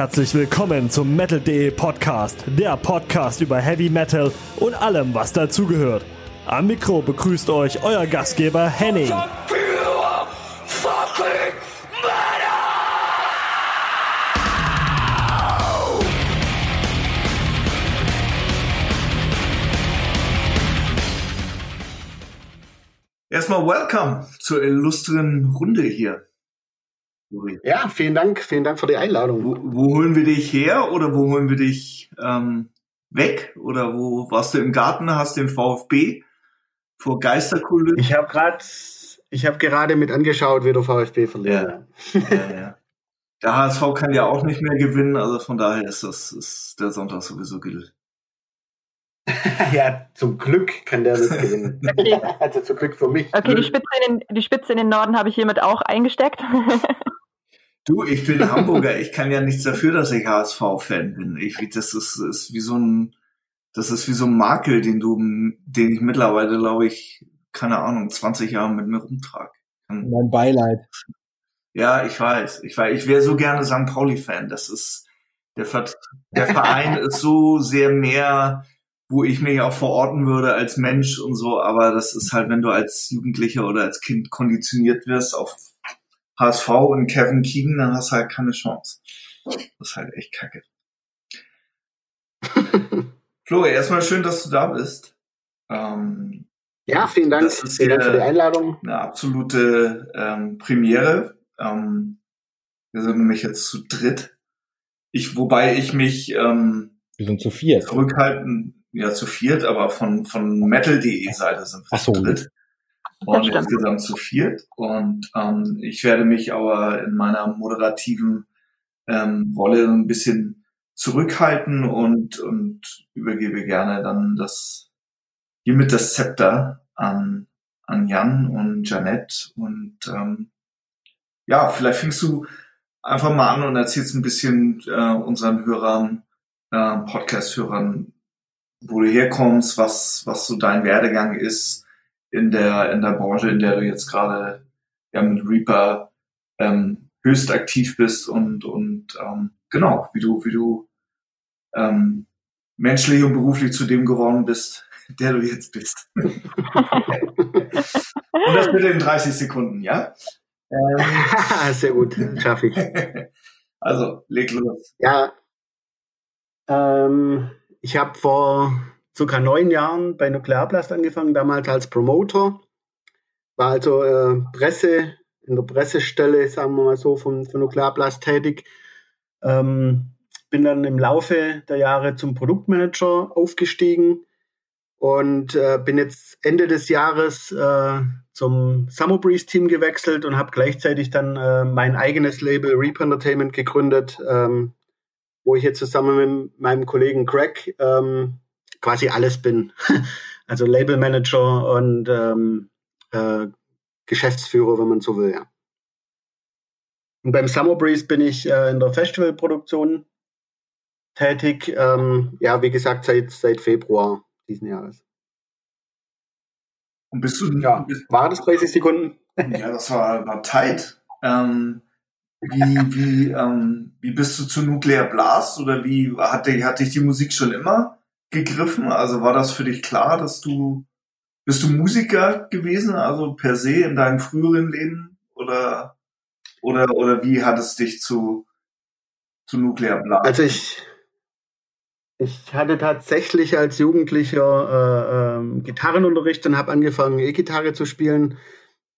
Herzlich willkommen zum Metal.de Podcast, der Podcast über Heavy Metal und allem, was dazugehört. Am Mikro begrüßt euch euer Gastgeber Henning. Erstmal welcome zur illustren Runde hier. Ja, vielen Dank, vielen Dank für die Einladung. Wo, wo holen wir dich her oder wo holen wir dich ähm, weg? Oder wo warst du im Garten, hast den VfB vor Geisterkulissen? Ich habe gerade, ich habe gerade mit angeschaut, wie der VfB verliert. Ja. ja, ja. Der HSV kann ja auch nicht mehr gewinnen, also von daher ist das ist der Sonntag sowieso gilt. ja, zum Glück kann der das gewinnen. also zum Glück für mich. Okay, die Spitze in den, die Spitze in den Norden habe ich hiermit auch eingesteckt. Du, ich bin Hamburger. Ich kann ja nichts dafür, dass ich HSV-Fan bin. Ich, das ist, ist wie so ein, das ist wie so ein Makel, den du, den ich mittlerweile, glaube ich, keine Ahnung, 20 Jahre mit mir rumtrage. Mein Beileid. Ja, ich weiß. Ich weiß. Ich wäre so gerne St. Pauli-Fan. Das ist, der, Ver der Verein ist so sehr mehr, wo ich mich auch verorten würde als Mensch und so. Aber das ist halt, wenn du als Jugendlicher oder als Kind konditioniert wirst auf HSV und Kevin Keegan, dann hast du halt keine Chance. Das ist halt echt kacke. Flo, erstmal schön, dass du da bist. Ähm, ja, vielen Dank. Das ist vielen Dank für die Einladung. Eine absolute ähm, Premiere. Ähm, wir sind nämlich jetzt zu dritt. Ich, wobei ich mich ähm, wir sind zu viert. zurückhalten, ja zu viert, aber von von metal.de Seite sind wir Ach so. zu dritt. Und insgesamt zu viert. Und ähm, ich werde mich aber in meiner moderativen ähm, Rolle ein bisschen zurückhalten und, und übergebe gerne dann das hiermit das Zepter an, an Jan und Janette. Und ähm, ja, vielleicht fängst du einfach mal an und erzählst ein bisschen äh, unseren Hörern, äh, Podcast-Hörern, wo du herkommst, was, was so dein Werdegang ist in der, in der Branche, in der du jetzt gerade ja, mit Reaper ähm, höchst aktiv bist und, und ähm, genau, wie du, wie du ähm, menschlich und beruflich zu dem geworden bist, der du jetzt bist. und das bitte in 30 Sekunden, ja? Ähm, Sehr gut, schaffe ich. Also, leg los. Ja, ähm, ich habe vor circa neun Jahren bei Nuklearblast angefangen, damals als Promoter. War also äh, Presse, in der Pressestelle, sagen wir mal so, von, von Nuklearblast tätig. Ähm, bin dann im Laufe der Jahre zum Produktmanager aufgestiegen und äh, bin jetzt Ende des Jahres äh, zum Summer Breeze Team gewechselt und habe gleichzeitig dann äh, mein eigenes Label Reap Entertainment gegründet, ähm, wo ich jetzt zusammen mit meinem Kollegen Greg ähm, quasi alles bin. Also Labelmanager und ähm, äh, Geschäftsführer, wenn man so will, ja. Und beim Summer Breeze bin ich äh, in der Festivalproduktion tätig. Ähm, ja, wie gesagt, seit, seit Februar diesen Jahres. Und bist du, Ja, bist, war das 30 Sekunden? ja, das war, war tight. Ähm, wie, wie, ähm, wie bist du zu Nuclear Blast oder wie hat, dich- hat dich die Musik schon immer gegriffen? Also war das für dich klar, dass du, bist du Musiker gewesen, also per se in deinem früheren Leben oder, oder, oder wie hat es dich zu, zu Nuclear Blast? Also ich, ich hatte tatsächlich als Jugendlicher äh, ähm, Gitarrenunterricht und habe angefangen, E-Gitarre zu spielen.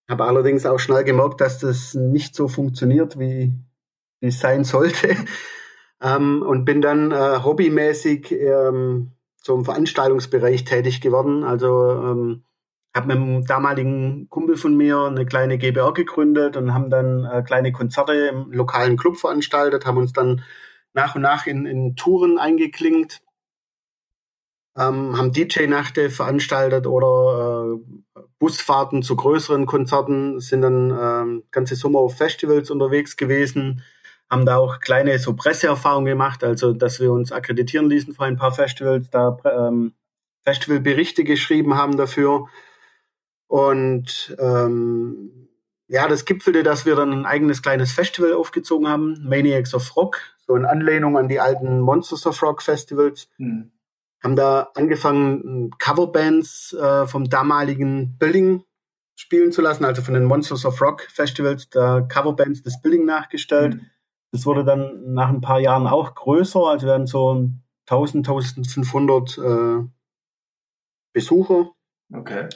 Habe allerdings auch schnell gemerkt, dass das nicht so funktioniert, wie, wie es sein sollte. ähm, und bin dann äh, hobbymäßig ähm, zum Veranstaltungsbereich tätig geworden. Also ähm, habe mit einem damaligen Kumpel von mir eine kleine GBR gegründet und haben dann äh, kleine Konzerte im lokalen Club veranstaltet, haben uns dann nach und nach in, in Touren eingeklinkt ähm, haben DJ-Nachte veranstaltet oder äh, Busfahrten zu größeren Konzerten, sind dann ähm, ganze Sommer auf Festivals unterwegs gewesen, haben da auch kleine so Presseerfahrungen gemacht, also dass wir uns akkreditieren ließen für ein paar Festivals, da ähm, Festivalberichte geschrieben haben dafür. Und ähm, ja, das gipfelte, dass wir dann ein eigenes kleines Festival aufgezogen haben, Maniacs of Rock, so in Anlehnung an die alten Monsters of Rock Festivals. Mhm. Haben da angefangen, Coverbands äh, vom damaligen Building spielen zu lassen, also von den Monsters of Rock Festivals, da Coverbands des Building nachgestellt. Mhm. Das wurde dann nach ein paar Jahren auch größer, also wir hatten so 1000, 1500 äh, Besucher. Okay.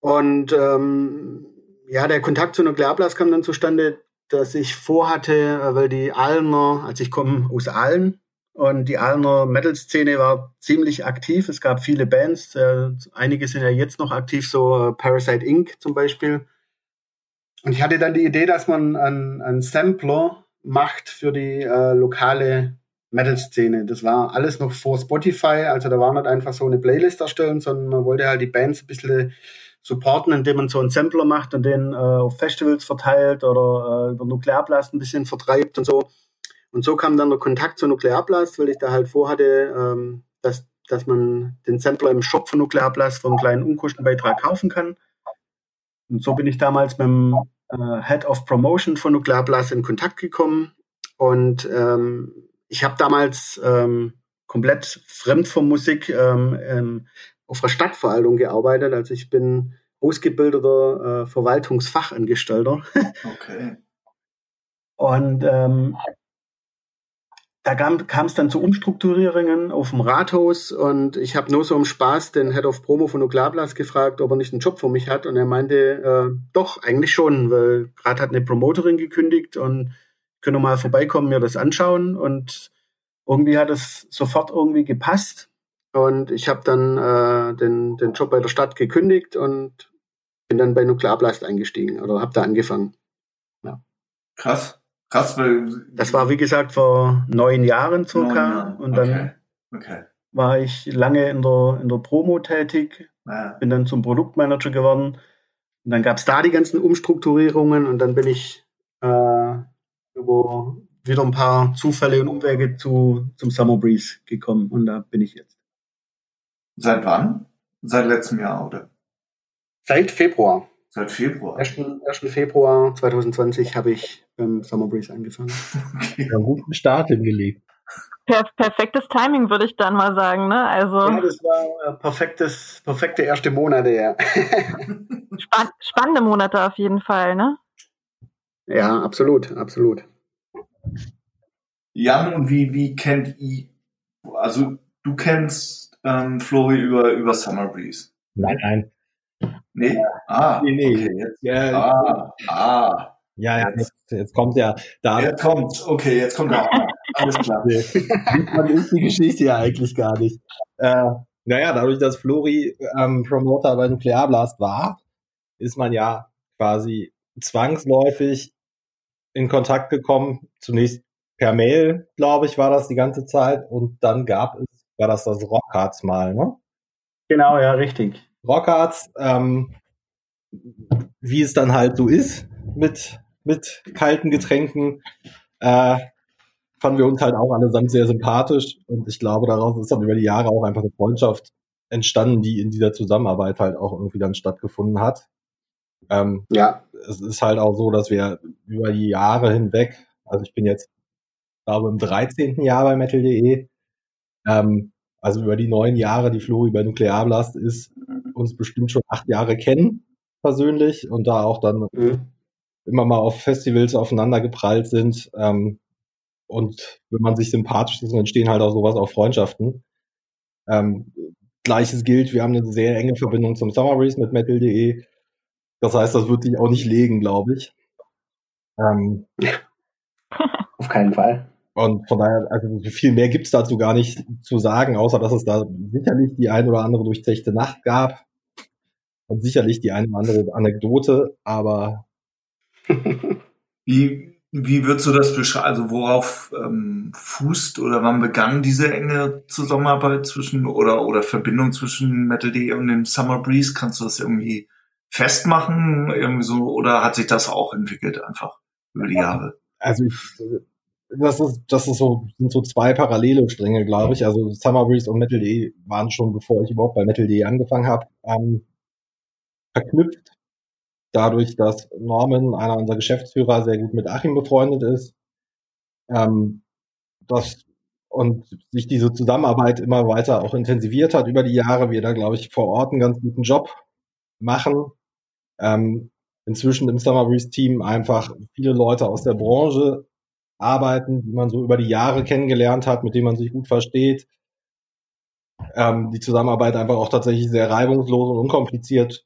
Und ähm, ja, der Kontakt zu Nuklearblast kam dann zustande, dass ich vorhatte, äh, weil die Aalener, also ich komme aus Aalen und die Aalener Metal-Szene war ziemlich aktiv. Es gab viele Bands, äh, einige sind ja jetzt noch aktiv, so äh, Parasite Inc. zum Beispiel. Und ich hatte dann die Idee, dass man einen, einen Sampler macht für die äh, lokale Metal-Szene. Das war alles noch vor Spotify, also da war nicht einfach so eine Playlist erstellen, sondern man wollte halt die Bands ein bisschen supporten, indem man so einen Sampler macht und den äh, auf Festivals verteilt oder äh, über Nuklearblast ein bisschen vertreibt und so. Und so kam dann der Kontakt zu Nuklearblast, weil ich da halt vorhatte, ähm, dass, dass man den Sampler im Shop von Nuklearblast für einen kleinen Unkostenbeitrag kaufen kann. Und so bin ich damals mit dem äh, Head of Promotion von Nuklearblast in Kontakt gekommen. Und ähm, ich habe damals ähm, komplett fremd von Musik ähm, ähm, auf der Stadtverwaltung gearbeitet. Also ich bin ausgebildeter äh, Verwaltungsfachangestellter. Okay. Und ähm, da kam es dann zu Umstrukturierungen auf dem Rathaus und ich habe nur so im Spaß den Head of Promo von Nuklearblas gefragt, ob er nicht einen Job für mich hat und er meinte, äh, doch, eigentlich schon, weil gerade hat eine Promoterin gekündigt und können mal vorbeikommen, mir das anschauen und irgendwie hat es sofort irgendwie gepasst und ich habe dann äh, den, den Job bei der Stadt gekündigt und bin dann bei Nuklearblast eingestiegen oder habe da angefangen. Ja. Krass. Krass, weil. Das war wie gesagt vor neun Jahren circa. Neun Jahren. Und dann okay. Okay. war ich lange in der, in der Promo tätig, ja. bin dann zum Produktmanager geworden. Und dann gab es da die ganzen Umstrukturierungen und dann bin ich äh, über wieder ein paar Zufälle und Umwege zu, zum Summer Breeze gekommen und da bin ich jetzt. Seit wann? Seit letztem Jahr, oder? Seit Februar. Seit Februar. 1. 1. Februar 2020 habe ich beim Summer Breeze angefangen. okay. Ja, guten Start hingelegt. Per perfektes Timing, würde ich dann mal sagen, ne? Also. Ja, das war perfektes, perfekte erste Monate, ja. Spann spannende Monate auf jeden Fall, ne? Ja, absolut, absolut. Jan, und wie, wie kennt ihr, also du kennst ähm, Flori, über, über Summer Breeze? Nein, nein. Nee? Ah, nee, nee. Okay, jetzt, ja, ah, ah. Ja, ja, jetzt, jetzt kommt ja da. Jetzt kommt, okay, jetzt kommt der Alles klar. Nee, ist die Geschichte ja eigentlich gar nicht. Äh, naja, dadurch, dass Flori ähm, Promoter bei Nuklearblast war, ist man ja quasi zwangsläufig in Kontakt gekommen. Zunächst per Mail, glaube ich, war das die ganze Zeit. Und dann gab es war das das Rockharz mal, ne? Genau, ja, richtig. Rockharz, ähm, wie es dann halt so ist mit, mit kalten Getränken, äh, fanden wir uns halt auch allesamt sehr sympathisch und ich glaube, daraus ist dann über die Jahre auch einfach eine Freundschaft entstanden, die in dieser Zusammenarbeit halt auch irgendwie dann stattgefunden hat. Ähm, ja. Es ist halt auch so, dass wir über die Jahre hinweg, also ich bin jetzt, glaube im 13. Jahr bei Metal.de, ähm, also über die neun Jahre, die Flori bei Nuklearblast ist, uns bestimmt schon acht Jahre kennen, persönlich, und da auch dann mhm. immer mal auf Festivals aufeinander geprallt sind. Ähm, und wenn man sich sympathisch ist, entstehen halt auch sowas auch Freundschaften. Ähm, Gleiches gilt, wir haben eine sehr enge Verbindung zum Summer Breeze mit metal.de. Das heißt, das wird sich auch nicht legen, glaube ich. Ähm, Auf keinen Fall. Und von daher, also viel mehr gibt's dazu gar nicht zu sagen, außer dass es da sicherlich die ein oder andere durchzechte Nacht gab und sicherlich die eine oder andere Anekdote, aber wie, wie würdest du das beschreiben? Also worauf ähm, fußt oder wann begann diese enge Zusammenarbeit zwischen oder oder Verbindung zwischen Metal Day und dem Summer Breeze? Kannst du das irgendwie festmachen irgendwie so oder hat sich das auch entwickelt einfach über die Jahre? Also ich, das ist das ist so sind so zwei parallele Stränge, glaube ich. Also Summer Breeze und Metal Day waren schon bevor ich überhaupt bei Metal Day angefangen habe ähm, verknüpft dadurch, dass Norman, einer unserer Geschäftsführer, sehr gut mit Achim befreundet ist. Ähm, das und sich diese Zusammenarbeit immer weiter auch intensiviert hat über die Jahre, wir da, glaube ich, vor Ort einen ganz guten Job machen. Ähm, inzwischen im Summer Breeze Team einfach viele Leute aus der Branche arbeiten, die man so über die Jahre kennengelernt hat, mit denen man sich gut versteht. Ähm, die Zusammenarbeit einfach auch tatsächlich sehr reibungslos und unkompliziert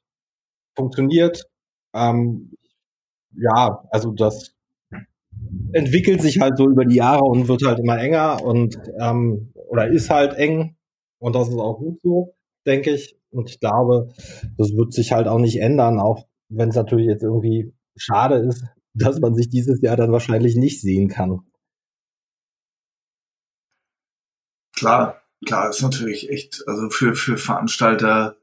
funktioniert. Ähm, ja, also das entwickelt sich halt so über die Jahre und wird halt immer enger und ähm, oder ist halt eng und das ist auch gut so, denke ich. Und ich glaube, das wird sich halt auch nicht ändern, auch wenn es natürlich jetzt irgendwie schade ist, dass man sich dieses Jahr dann wahrscheinlich nicht sehen kann. Klar, klar, ist natürlich echt, also für, für Veranstalter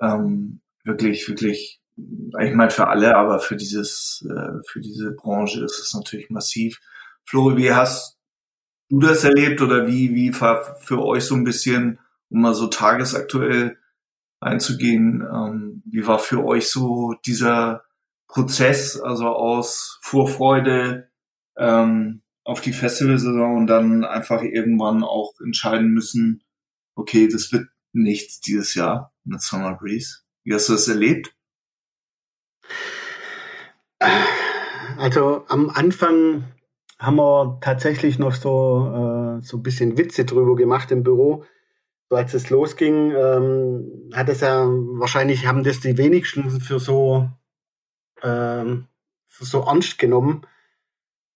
ähm, wirklich, wirklich ich meine für alle, aber für dieses, äh, für diese Branche ist es natürlich massiv. Flori, wie hast du das erlebt oder wie, wie war für euch so ein bisschen, um mal so tagesaktuell einzugehen, ähm, wie war für euch so dieser Prozess, also aus Vorfreude ähm, auf die Festivalsaison und dann einfach irgendwann auch entscheiden müssen, okay, das wird nichts dieses Jahr mit Summer Breeze. Wie hast du das erlebt? Also am Anfang haben wir tatsächlich noch so, äh, so ein bisschen Witze drüber gemacht im Büro. So als es losging, ähm, hat es ja wahrscheinlich haben das die wenigsten für so, ähm, so ernst genommen.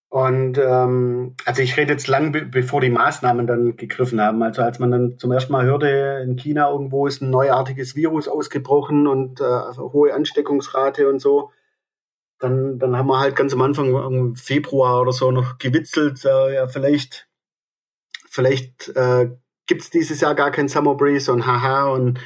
Und ähm, also ich rede jetzt lang, be bevor die Maßnahmen dann gegriffen haben. Also als man dann zum ersten Mal hörte, in China irgendwo ist ein neuartiges Virus ausgebrochen und äh, also hohe Ansteckungsrate und so, dann, dann haben wir halt ganz am Anfang im Februar oder so noch gewitzelt, äh, ja, vielleicht, vielleicht äh, gibt dieses Jahr gar kein Summer Breeze und haha und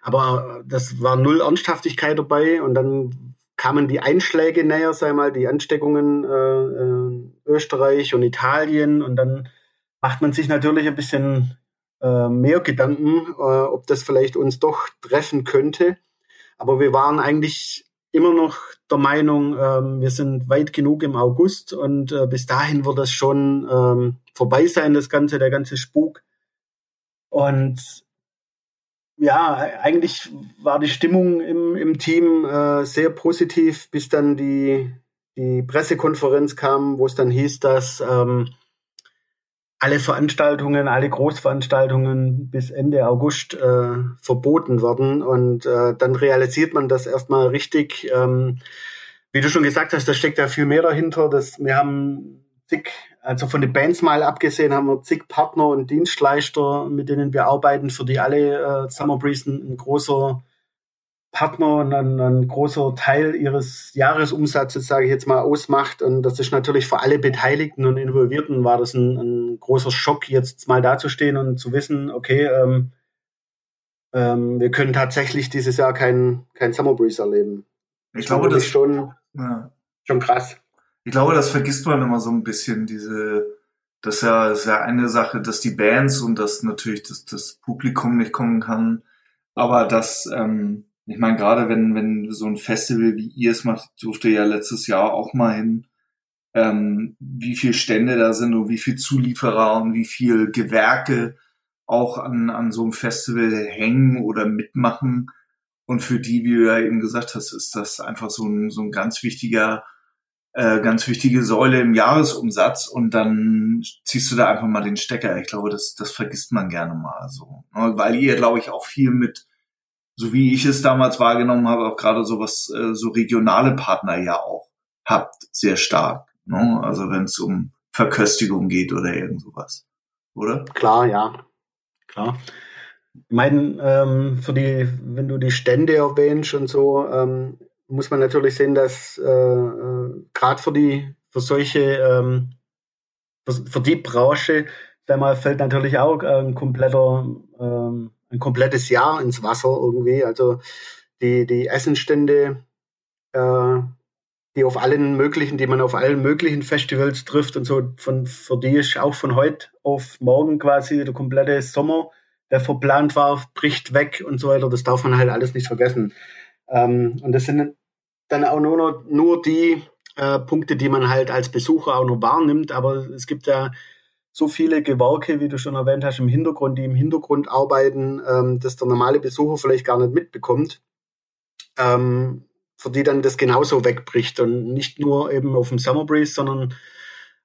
aber das war null Ernsthaftigkeit dabei und dann kamen die Einschläge näher, sei mal, die Ansteckungen äh, äh, Österreich und Italien und dann macht man sich natürlich ein bisschen äh, mehr Gedanken, äh, ob das vielleicht uns doch treffen könnte. Aber wir waren eigentlich immer noch der Meinung, ähm, wir sind weit genug im August und äh, bis dahin wird das schon ähm, vorbei sein, das Ganze, der ganze Spuk. Und ja, eigentlich war die Stimmung im, im Team äh, sehr positiv, bis dann die, die Pressekonferenz kam, wo es dann hieß, dass ähm, alle Veranstaltungen, alle Großveranstaltungen bis Ende August äh, verboten werden. Und äh, dann realisiert man das erstmal richtig. Ähm, wie du schon gesagt hast, da steckt ja viel mehr dahinter. Das, wir haben zig, also von den Bands mal abgesehen, haben wir zig Partner und Dienstleister, mit denen wir arbeiten, für die alle äh, Summer Breeze ein, ein großer Partner und ein, ein, großer Teil ihres Jahresumsatzes, sage ich jetzt mal, ausmacht. Und das ist natürlich für alle Beteiligten und Involvierten war das ein, ein großer Schock, jetzt mal dazustehen und zu wissen, okay, ähm, ähm, wir können tatsächlich dieses Jahr kein, kein Summer Breeze erleben. Ich glaube, das ist schon, ja. schon krass. Ich glaube, das vergisst man immer so ein bisschen, diese, das ist ja, das ist ja eine Sache, dass die Bands und dass natürlich das, das Publikum nicht kommen kann, aber dass, ähm, ich meine, gerade wenn, wenn so ein Festival wie ihr es macht, durfte ja letztes Jahr auch mal hin, ähm, wie viel Stände da sind und wie viel Zulieferer und wie viel Gewerke auch an, an so einem Festival hängen oder mitmachen. Und für die, wie du ja eben gesagt hast, ist das einfach so ein, so ein ganz wichtiger, äh, ganz wichtige Säule im Jahresumsatz. Und dann ziehst du da einfach mal den Stecker. Ich glaube, das, das vergisst man gerne mal so. Ne? Weil ihr, glaube ich, auch viel mit so wie ich es damals wahrgenommen habe, auch gerade so was, äh, so regionale Partner ja auch habt, sehr stark. Ne? Also wenn es um Verköstigung geht oder irgend sowas. Oder? Klar, ja. Klar. Ich meine, ähm, für die, wenn du die Stände erwähnst und so, ähm, muss man natürlich sehen, dass äh, äh, gerade für die für solche, ähm, für, für die Branche, sag mal, fällt natürlich auch ein kompletter, ähm, ein komplettes Jahr ins Wasser irgendwie. Also die, die Essenstände, äh, die auf allen möglichen, die man auf allen möglichen Festivals trifft und so, von, für die ist auch von heute auf morgen quasi der komplette Sommer, der verplant war, bricht weg und so weiter. Das darf man halt alles nicht vergessen. Ähm, und das sind dann auch nur, nur die äh, Punkte, die man halt als Besucher auch noch wahrnimmt. Aber es gibt ja so viele Gewerke, wie du schon erwähnt hast, im Hintergrund, die im Hintergrund arbeiten, ähm, dass der normale Besucher vielleicht gar nicht mitbekommt. Ähm, für die dann das genauso wegbricht und nicht nur eben auf dem Summer Breeze, sondern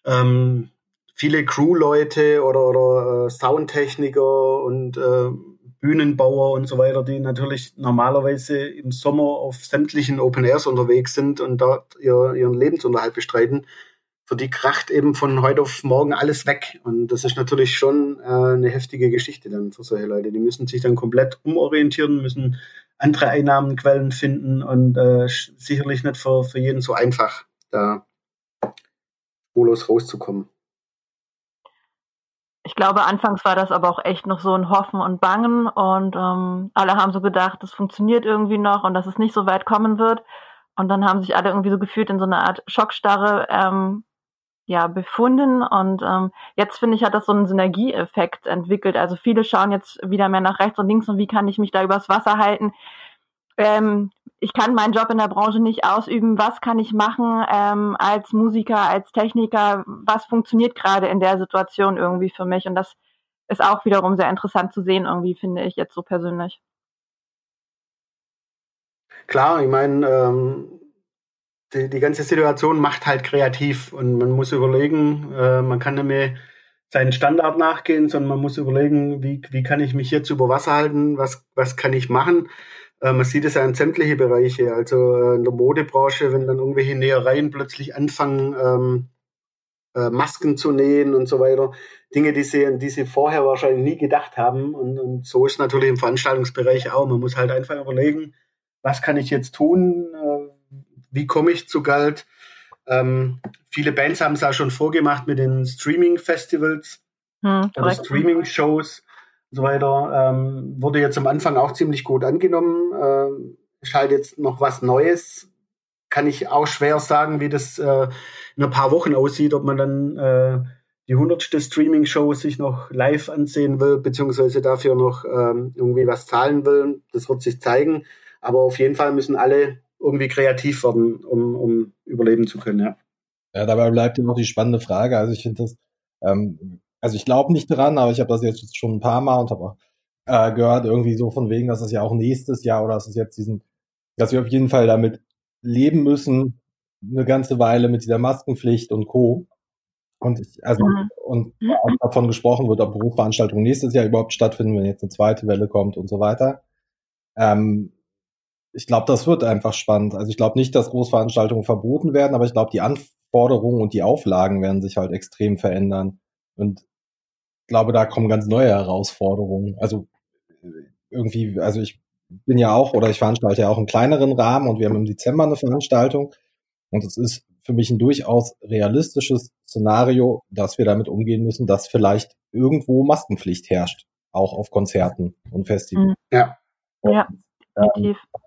ähm, viele Crewleute oder, oder äh, Soundtechniker und äh, Bühnenbauer und so weiter, die natürlich normalerweise im Sommer auf sämtlichen Open Airs unterwegs sind und dort ihr, ihren Lebensunterhalt bestreiten. Für die kracht eben von heute auf morgen alles weg. Und das ist natürlich schon äh, eine heftige Geschichte dann für solche Leute. Die müssen sich dann komplett umorientieren, müssen andere Einnahmenquellen finden und äh, sicherlich nicht für, für jeden so einfach, da spurlos rauszukommen. Ich glaube, anfangs war das aber auch echt noch so ein Hoffen und Bangen und ähm, alle haben so gedacht, das funktioniert irgendwie noch und dass es nicht so weit kommen wird. Und dann haben sich alle irgendwie so gefühlt in so einer Art Schockstarre ähm, ja, befunden. Und ähm, jetzt finde ich, hat das so einen Synergieeffekt entwickelt. Also viele schauen jetzt wieder mehr nach rechts und links und wie kann ich mich da übers Wasser halten. Ähm, ich kann meinen Job in der Branche nicht ausüben. Was kann ich machen ähm, als Musiker, als Techniker? Was funktioniert gerade in der Situation irgendwie für mich? Und das ist auch wiederum sehr interessant zu sehen, irgendwie, finde ich jetzt so persönlich. Klar, ich meine, ähm, die, die ganze Situation macht halt kreativ und man muss überlegen, äh, man kann mehr seinen Standard nachgehen, sondern man muss überlegen, wie, wie kann ich mich jetzt über Wasser halten, was, was kann ich machen. Äh, man sieht es ja in sämtliche Bereiche, also äh, in der Modebranche, wenn dann irgendwelche Nähereien plötzlich anfangen, ähm, äh, Masken zu nähen und so weiter. Dinge, die sie, die sie vorher wahrscheinlich nie gedacht haben. Und, und so ist natürlich im Veranstaltungsbereich auch. Man muss halt einfach überlegen, was kann ich jetzt tun, äh, wie komme ich zu Geld? Ähm, viele Bands haben es auch schon vorgemacht mit den Streaming-Festivals hm, oder Streaming-Shows so weiter. Ähm, wurde jetzt am Anfang auch ziemlich gut angenommen. Ähm, ist halt jetzt noch was Neues. Kann ich auch schwer sagen, wie das äh, in ein paar Wochen aussieht, ob man dann äh, die hundertste Streaming-Show sich noch live ansehen will, beziehungsweise dafür noch ähm, irgendwie was zahlen will. Das wird sich zeigen. Aber auf jeden Fall müssen alle irgendwie kreativ werden, um, um überleben zu können, ja. Ja, dabei bleibt immer noch die spannende Frage. Also ich finde das, ähm, also ich glaube nicht dran, aber ich habe das jetzt schon ein paar Mal und habe auch äh, gehört, irgendwie so von wegen, dass es ja auch nächstes Jahr oder dass es jetzt diesen, dass wir auf jeden Fall damit leben müssen, eine ganze Weile mit dieser Maskenpflicht und Co. Und ich, also, mhm. und auch davon gesprochen wird, ob Berufsveranstaltungen nächstes Jahr überhaupt stattfinden, wenn jetzt eine zweite Welle kommt und so weiter. Ähm, ich glaube, das wird einfach spannend. Also ich glaube nicht, dass Großveranstaltungen verboten werden, aber ich glaube, die Anforderungen und die Auflagen werden sich halt extrem verändern. Und glaube, da kommen ganz neue Herausforderungen. Also irgendwie, also ich bin ja auch oder ich veranstalte ja auch einen kleineren Rahmen und wir haben im Dezember eine Veranstaltung. Und es ist für mich ein durchaus realistisches Szenario, dass wir damit umgehen müssen, dass vielleicht irgendwo Maskenpflicht herrscht, auch auf Konzerten und Festivals. Ja. Und, ja, definitiv. Ähm,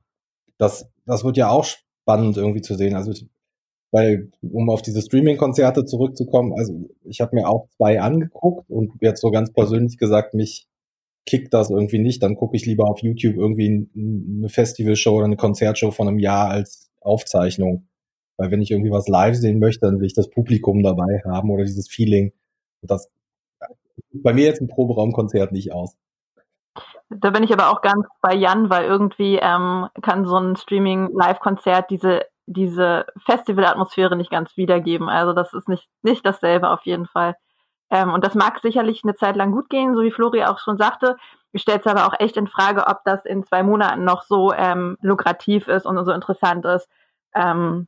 das, das wird ja auch spannend irgendwie zu sehen. Also weil, um auf diese Streaming-Konzerte zurückzukommen, also ich habe mir auch zwei angeguckt und jetzt so ganz persönlich gesagt, mich kickt das irgendwie nicht, dann gucke ich lieber auf YouTube irgendwie eine Festivalshow oder eine Konzertshow von einem Jahr als Aufzeichnung. Weil wenn ich irgendwie was live sehen möchte, dann will ich das Publikum dabei haben oder dieses Feeling. Und das bei mir jetzt ein Proberaumkonzert nicht aus. Da bin ich aber auch ganz bei Jan, weil irgendwie ähm, kann so ein Streaming-Live-Konzert diese, diese Festival-Atmosphäre nicht ganz wiedergeben. Also das ist nicht, nicht dasselbe auf jeden Fall. Ähm, und das mag sicherlich eine Zeit lang gut gehen, so wie Flori auch schon sagte. Ich stelle es aber auch echt in Frage, ob das in zwei Monaten noch so ähm, lukrativ ist und so interessant ist. Ähm,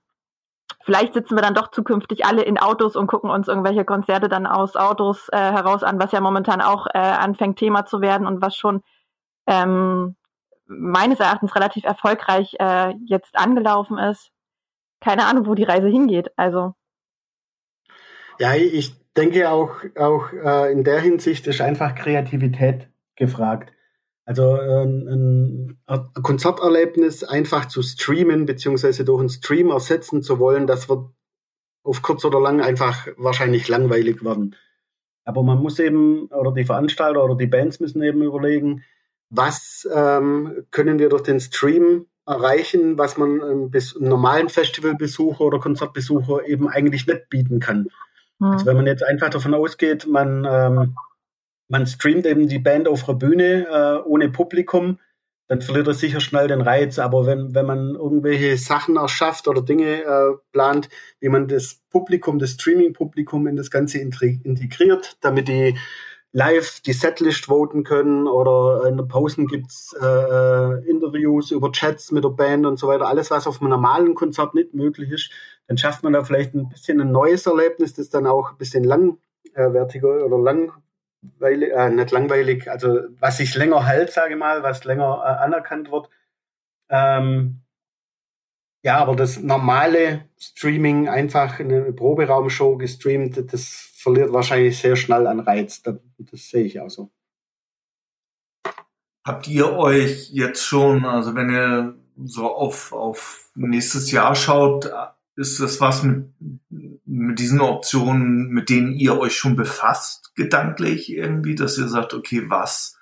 vielleicht sitzen wir dann doch zukünftig alle in Autos und gucken uns irgendwelche Konzerte dann aus Autos äh, heraus an, was ja momentan auch äh, anfängt Thema zu werden und was schon ähm, meines Erachtens relativ erfolgreich äh, jetzt angelaufen ist. Keine Ahnung, wo die Reise hingeht. Also Ja, ich denke auch, auch äh, in der Hinsicht ist einfach Kreativität gefragt. Also äh, ein, ein Konzerterlebnis einfach zu streamen, beziehungsweise durch einen Stream ersetzen zu wollen, das wird auf kurz oder lang einfach wahrscheinlich langweilig werden. Aber man muss eben, oder die Veranstalter oder die Bands müssen eben überlegen, was ähm, können wir durch den Stream erreichen, was man ähm, bis normalen Festivalbesucher oder Konzertbesucher eben eigentlich nicht bieten kann. Mhm. Also wenn man jetzt einfach davon ausgeht, man, ähm, man streamt eben die Band auf der Bühne äh, ohne Publikum, dann verliert er sicher schnell den Reiz. Aber wenn, wenn man irgendwelche Sachen erschafft oder Dinge äh, plant, wie man das Publikum, das Streaming-Publikum in das Ganze integriert, damit die live die Setlist voten können oder in der Pausen gibt's äh, äh, Interviews über Chats mit der Band und so weiter. Alles, was auf einem normalen Konzert nicht möglich ist, dann schafft man da vielleicht ein bisschen ein neues Erlebnis, das dann auch ein bisschen langwertiger oder langweilig, äh, nicht langweilig, also was sich länger hält, sage ich mal, was länger äh, anerkannt wird. Ähm, ja, aber das normale Streaming, einfach eine Proberaumshow gestreamt, das verliert wahrscheinlich sehr schnell an Reiz. Das, das sehe ich auch so. Habt ihr euch jetzt schon, also wenn ihr so auf, auf nächstes Jahr schaut, ist das was mit, mit diesen Optionen, mit denen ihr euch schon befasst, gedanklich irgendwie, dass ihr sagt, okay, was,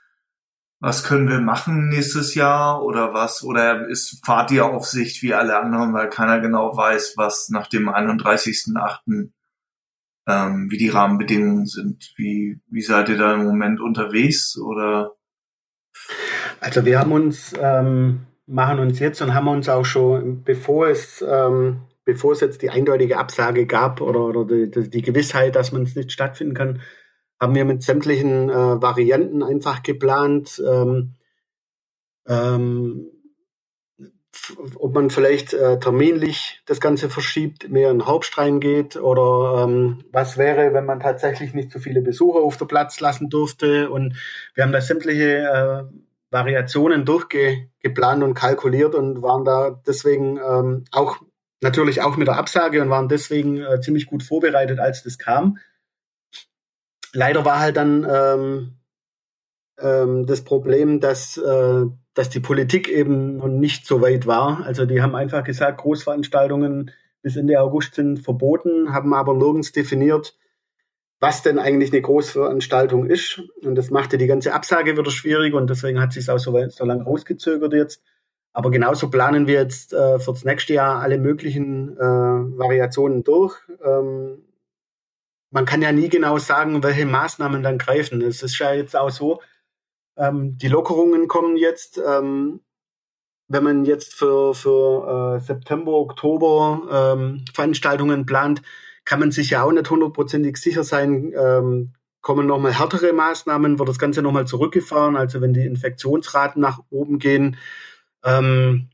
was können wir machen nächstes Jahr oder was, oder ist, fahrt ihr auf Sicht wie alle anderen, weil keiner genau weiß, was nach dem 31.8 ähm, wie die Rahmenbedingungen sind. Wie, wie seid ihr da im Moment unterwegs oder? Also wir haben uns, ähm, machen uns jetzt und haben uns auch schon, bevor es, ähm, bevor es jetzt die eindeutige Absage gab oder, oder die, die Gewissheit, dass man es nicht stattfinden kann, haben wir mit sämtlichen äh, Varianten einfach geplant. Ähm, ähm, ob man vielleicht äh, terminlich das Ganze verschiebt, mehr in Hauptstrein geht oder ähm, was wäre, wenn man tatsächlich nicht so viele Besucher auf der Platz lassen durfte. Und wir haben da sämtliche äh, Variationen durchgeplant und kalkuliert und waren da deswegen ähm, auch natürlich auch mit der Absage und waren deswegen äh, ziemlich gut vorbereitet, als das kam. Leider war halt dann ähm, ähm, das Problem, dass äh, dass die Politik eben noch nicht so weit war. Also die haben einfach gesagt, Großveranstaltungen bis Ende August sind verboten, haben aber nirgends definiert, was denn eigentlich eine Großveranstaltung ist. Und das machte die ganze Absage wieder schwierig und deswegen hat sich auch so, so lange rausgezögert jetzt. Aber genauso planen wir jetzt äh, für das nächste Jahr alle möglichen äh, Variationen durch. Ähm, man kann ja nie genau sagen, welche Maßnahmen dann greifen. Es ist ja jetzt auch so, ähm, die Lockerungen kommen jetzt. Ähm, wenn man jetzt für, für äh, September, Oktober ähm, Veranstaltungen plant, kann man sich ja auch nicht hundertprozentig sicher sein, ähm, kommen nochmal härtere Maßnahmen, wird das Ganze nochmal zurückgefahren, also wenn die Infektionsraten nach oben gehen. Ähm,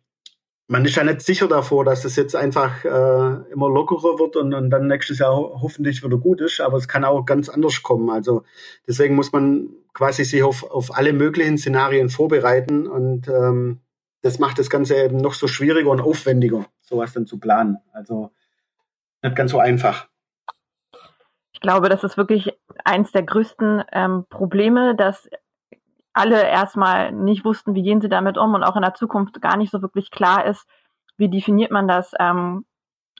man ist ja nicht sicher davor, dass es jetzt einfach äh, immer lockerer wird und, und dann nächstes Jahr ho hoffentlich wieder gut ist, aber es kann auch ganz anders kommen. Also deswegen muss man quasi sich auf, auf alle möglichen Szenarien vorbereiten und ähm, das macht das Ganze eben noch so schwieriger und aufwendiger, sowas dann zu planen. Also nicht ganz so einfach. Ich glaube, das ist wirklich eins der größten ähm, Probleme, dass alle erstmal nicht wussten, wie gehen sie damit um und auch in der Zukunft gar nicht so wirklich klar ist, wie definiert man das, ähm,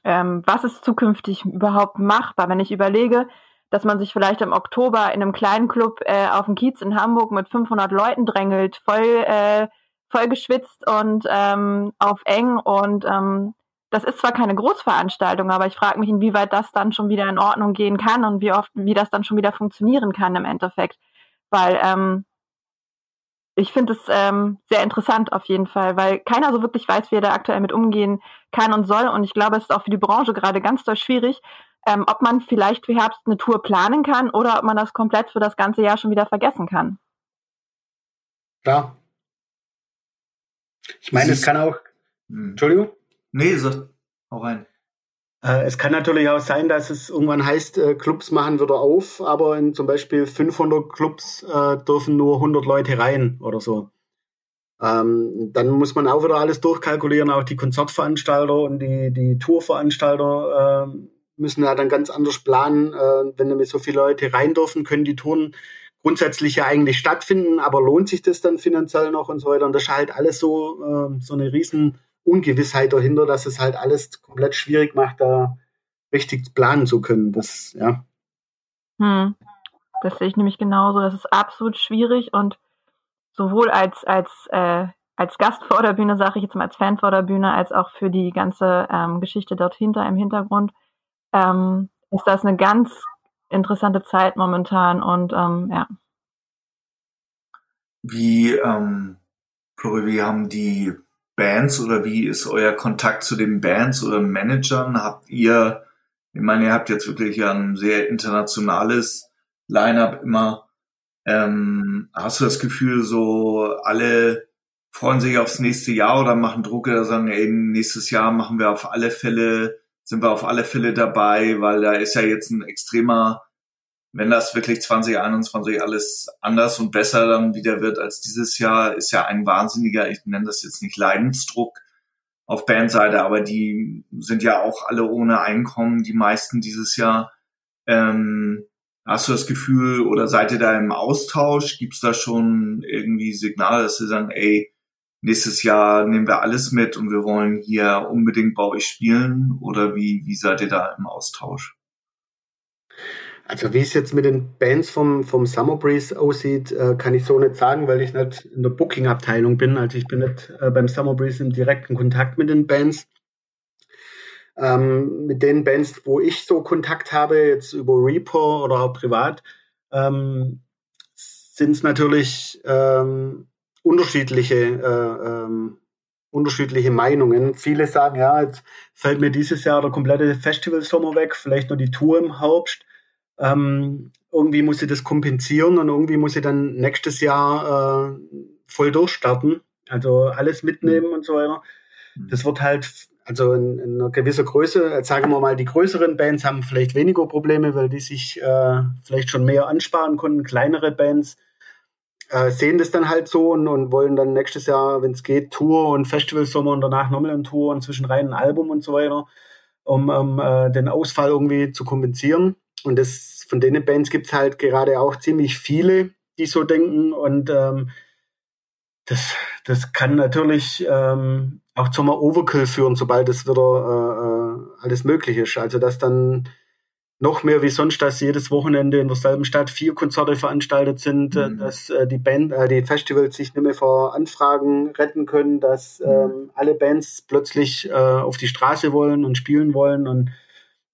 ähm, was ist zukünftig überhaupt machbar. Wenn ich überlege, dass man sich vielleicht im Oktober in einem kleinen Club äh, auf dem Kiez in Hamburg mit 500 Leuten drängelt, voll, äh, voll geschwitzt und ähm, auf eng und ähm, das ist zwar keine Großveranstaltung, aber ich frage mich, inwieweit das dann schon wieder in Ordnung gehen kann und wie oft, wie das dann schon wieder funktionieren kann im Endeffekt. Weil ähm, ich finde es ähm, sehr interessant auf jeden Fall, weil keiner so wirklich weiß, wie er da aktuell mit umgehen kann und soll. Und ich glaube, es ist auch für die Branche gerade ganz doll schwierig, ähm, ob man vielleicht für Herbst eine Tour planen kann oder ob man das komplett für das ganze Jahr schon wieder vergessen kann. Klar. Ich meine, es kann auch. Hm. Entschuldigung? Nee, so, hau rein. Äh, es kann natürlich auch sein, dass es irgendwann heißt, äh, Clubs machen wieder auf, aber in zum Beispiel 500 Clubs äh, dürfen nur 100 Leute rein oder so. Ähm, dann muss man auch wieder alles durchkalkulieren, auch die Konzertveranstalter und die, die Tourveranstalter äh, müssen ja dann ganz anders planen. Äh, wenn damit so viele Leute rein dürfen, können die Touren grundsätzlich ja eigentlich stattfinden, aber lohnt sich das dann finanziell noch und so weiter? Und das ist halt alles so, äh, so eine riesen Ungewissheit dahinter, dass es halt alles komplett schwierig macht, da richtig planen zu können. Das, ja. Hm. Das sehe ich nämlich genauso. Das ist absolut schwierig und sowohl als, als, äh, als Gast vor der Bühne, sage ich jetzt mal als Fan vor der Bühne, als auch für die ganze ähm, Geschichte dort hinter im Hintergrund, ähm, ist das eine ganz interessante Zeit momentan und ähm, ja. Wie, ähm, Flori, wie haben die Bands oder wie ist euer Kontakt zu den Bands oder Managern? Habt ihr, ich meine, ihr habt jetzt wirklich ein sehr internationales Line-up immer. Ähm, hast du das Gefühl, so alle freuen sich aufs nächste Jahr oder machen Druck oder sagen, ey, nächstes Jahr machen wir auf alle Fälle, sind wir auf alle Fälle dabei, weil da ist ja jetzt ein extremer wenn das wirklich 2021 alles anders und besser dann wieder wird als dieses Jahr, ist ja ein wahnsinniger, ich nenne das jetzt nicht Leidensdruck auf Bandseite, aber die sind ja auch alle ohne Einkommen, die meisten dieses Jahr. Ähm, hast du das Gefühl oder seid ihr da im Austausch? Gibt es da schon irgendwie Signale, dass sie sagen, ey, nächstes Jahr nehmen wir alles mit und wir wollen hier unbedingt bei euch spielen? Oder wie, wie seid ihr da im Austausch? Also wie es jetzt mit den Bands vom, vom Summer Breeze aussieht, äh, kann ich so nicht sagen, weil ich nicht in der Booking-Abteilung bin. Also ich bin nicht äh, beim Summer Breeze im direkten Kontakt mit den Bands. Ähm, mit den Bands, wo ich so Kontakt habe, jetzt über Repo oder auch privat, ähm, sind es natürlich ähm, unterschiedliche, äh, ähm, unterschiedliche Meinungen. Viele sagen, ja, jetzt fällt mir dieses Jahr der komplette Festival-Sommer weg, vielleicht nur die Tour im Herbst. Ähm, irgendwie muss sie das kompensieren und irgendwie muss sie dann nächstes Jahr äh, voll durchstarten. Also alles mitnehmen mhm. und so weiter. Mhm. Das wird halt, also in, in, einer gewissen Größe, sagen wir mal, die größeren Bands haben vielleicht weniger Probleme, weil die sich äh, vielleicht schon mehr ansparen konnten. Kleinere Bands äh, sehen das dann halt so und, und wollen dann nächstes Jahr, wenn es geht, Tour und Festivalsommer und danach nochmal ein Tour und zwischenrein ein Album und so weiter, um, um äh, den Ausfall irgendwie zu kompensieren. Und das, von denen Bands gibt es halt gerade auch ziemlich viele, die so denken. Und ähm, das, das kann natürlich ähm, auch zum Overkill führen, sobald es wieder äh, äh, alles möglich ist. Also dass dann noch mehr wie sonst, dass jedes Wochenende in derselben Stadt vier Konzerte veranstaltet sind, äh, mhm. dass äh, die Band, äh, die Festivals sich nicht mehr vor Anfragen retten können, dass mhm. ähm, alle Bands plötzlich äh, auf die Straße wollen und spielen wollen und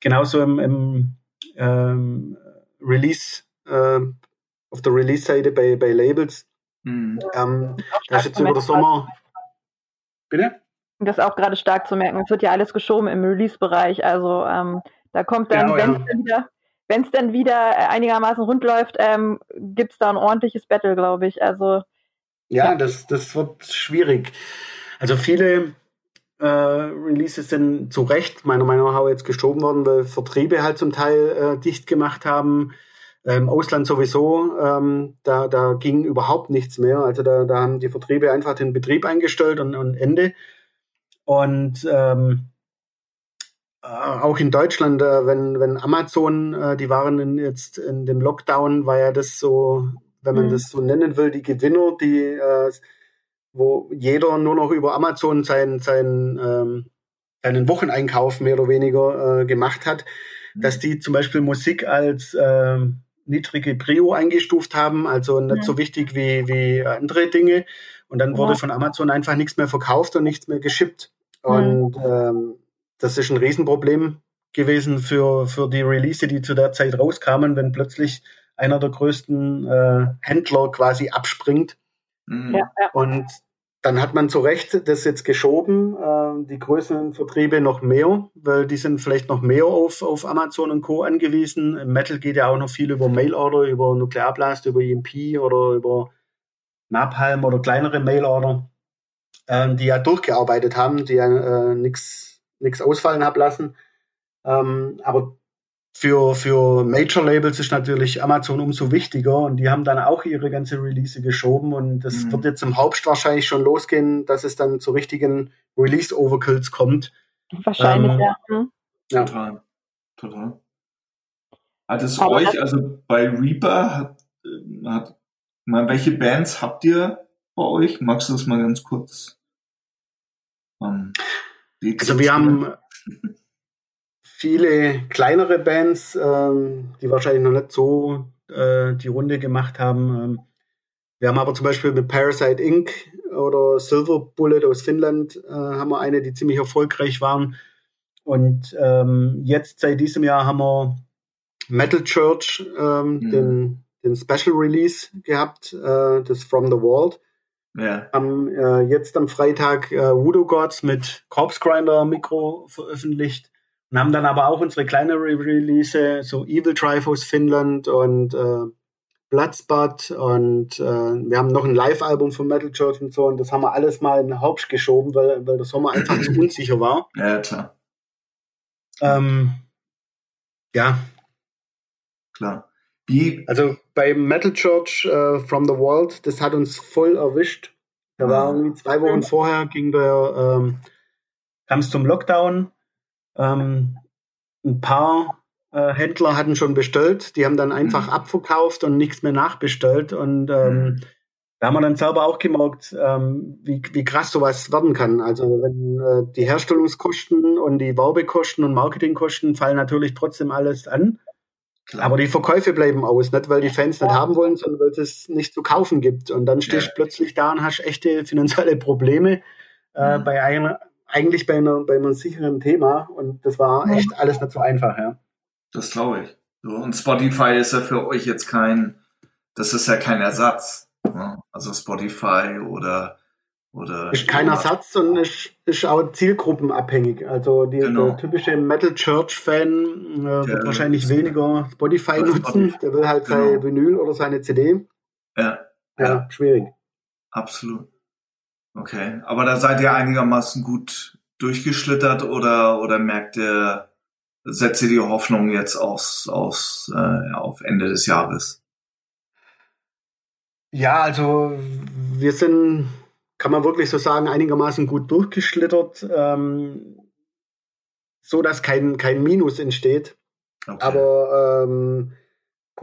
genauso im, im ähm, Release, äh, auf der Release-Seite bei, bei Labels. Mhm. Ähm, da ist jetzt über den Sommer. Bitte? Das ist auch gerade stark zu merken. Es wird ja alles geschoben im Release-Bereich. Also ähm, da kommt dann, genau, wenn es ja. dann wieder wenn es dann wieder äh, einigermaßen rund läuft, ähm, gibt es da ein ordentliches Battle, glaube ich. Also ja, ja, Das, das wird schwierig. Also viele äh, Releases sind zu Recht meiner Meinung nach jetzt geschoben worden, weil Vertriebe halt zum Teil äh, dicht gemacht haben. Im Ausland sowieso, ähm, da, da ging überhaupt nichts mehr. Also da, da haben die Vertriebe einfach den Betrieb eingestellt und, und Ende. Und ähm, äh, auch in Deutschland, äh, wenn, wenn Amazon, äh, die waren in, jetzt in dem Lockdown, war ja das so, wenn man mhm. das so nennen will, die Gewinner, die äh, wo jeder nur noch über Amazon seinen, seinen, ähm, seinen Wocheneinkauf mehr oder weniger äh, gemacht hat, mhm. dass die zum Beispiel Musik als äh, niedrige Prio eingestuft haben, also nicht ja. so wichtig wie, wie andere Dinge. Und dann wurde ja. von Amazon einfach nichts mehr verkauft und nichts mehr geschippt. Und ähm, das ist ein Riesenproblem gewesen für, für die Release, die zu der Zeit rauskamen, wenn plötzlich einer der größten äh, Händler quasi abspringt. Ja, ja. Und dann hat man zu Recht das jetzt geschoben, äh, die größeren Vertriebe noch mehr, weil die sind vielleicht noch mehr auf, auf Amazon und Co. angewiesen. Im Metal geht ja auch noch viel über Mailorder, über Nuklearblast, über EMP oder über Napalm oder kleinere Mailorder, äh, die ja durchgearbeitet haben, die ja äh, nichts ausfallen haben lassen. Ähm, aber für, für Major-Labels ist natürlich Amazon umso wichtiger und die haben dann auch ihre ganze Release geschoben und das mhm. wird jetzt im Herbst wahrscheinlich schon losgehen, dass es dann zu richtigen Release-Overkills kommt. Wahrscheinlich, ähm, ja. Ja. Total. total. Hat es Aber euch, also bei Reaper, hat, hat, mal, welche Bands habt ihr bei euch? Magst du das mal ganz kurz? Ähm, also wir haben viele kleinere Bands, ähm, die wahrscheinlich noch nicht so äh, die Runde gemacht haben. Ähm, wir haben aber zum Beispiel mit Parasite Inc. oder Silver Bullet aus Finnland äh, haben wir eine, die ziemlich erfolgreich waren. Und ähm, jetzt seit diesem Jahr haben wir Metal Church, ähm, mhm. den, den Special Release gehabt, äh, das From the Vault. Ja. Haben äh, jetzt am Freitag äh, Voodoo Gods mit Corpse Grinder Mikro veröffentlicht und haben dann aber auch unsere kleinere Release, so Evil Drive aus Finnland und äh, Bloodspot und äh, wir haben noch ein Live-Album von Metal Church und so und das haben wir alles mal in den Haupt geschoben, weil, weil der Sommer einfach zu unsicher war. Ja, klar. Ähm, ja. Klar. Wie? Also bei Metal Church uh, From the World, das hat uns voll erwischt. Da war irgendwie zwei Wochen vorher, ging der, ähm, kam es zum Lockdown. Ähm, ein paar äh, Händler hatten schon bestellt, die haben dann einfach mhm. abverkauft und nichts mehr nachbestellt. Und ähm, mhm. da haben wir dann selber auch gemerkt, ähm, wie, wie krass sowas werden kann. Also wenn äh, die Herstellungskosten und die Werbekosten und Marketingkosten fallen natürlich trotzdem alles an. Klar. Aber die Verkäufe bleiben aus, nicht weil die Fans nicht haben wollen, sondern weil es nicht zu kaufen gibt. Und dann stehst du ja. plötzlich da und hast echte finanzielle Probleme äh, mhm. bei einer, eigentlich bei, einer, bei einem sicheren Thema. Und das war echt alles nicht so einfach, ja. Das glaube ich. und Spotify ist ja für euch jetzt kein, das ist ja kein Ersatz. Ne? Also Spotify oder oder ist kein Ersatz, sondern ist, ist auch zielgruppenabhängig. Also die, genau. der typische Metal Church Fan äh, wird wahrscheinlich weniger Spotify nutzen. Der will halt genau. sein Vinyl oder seine CD. Ja. Ja, ja. schwierig. Absolut. Okay, aber da seid ihr einigermaßen gut durchgeschlittert oder oder merkt ihr setze die Hoffnung jetzt aus, aus, äh, auf Ende des Jahres? Ja, also wir sind, kann man wirklich so sagen, einigermaßen gut durchgeschlittert, ähm, so dass kein, kein Minus entsteht. Okay. Aber ähm,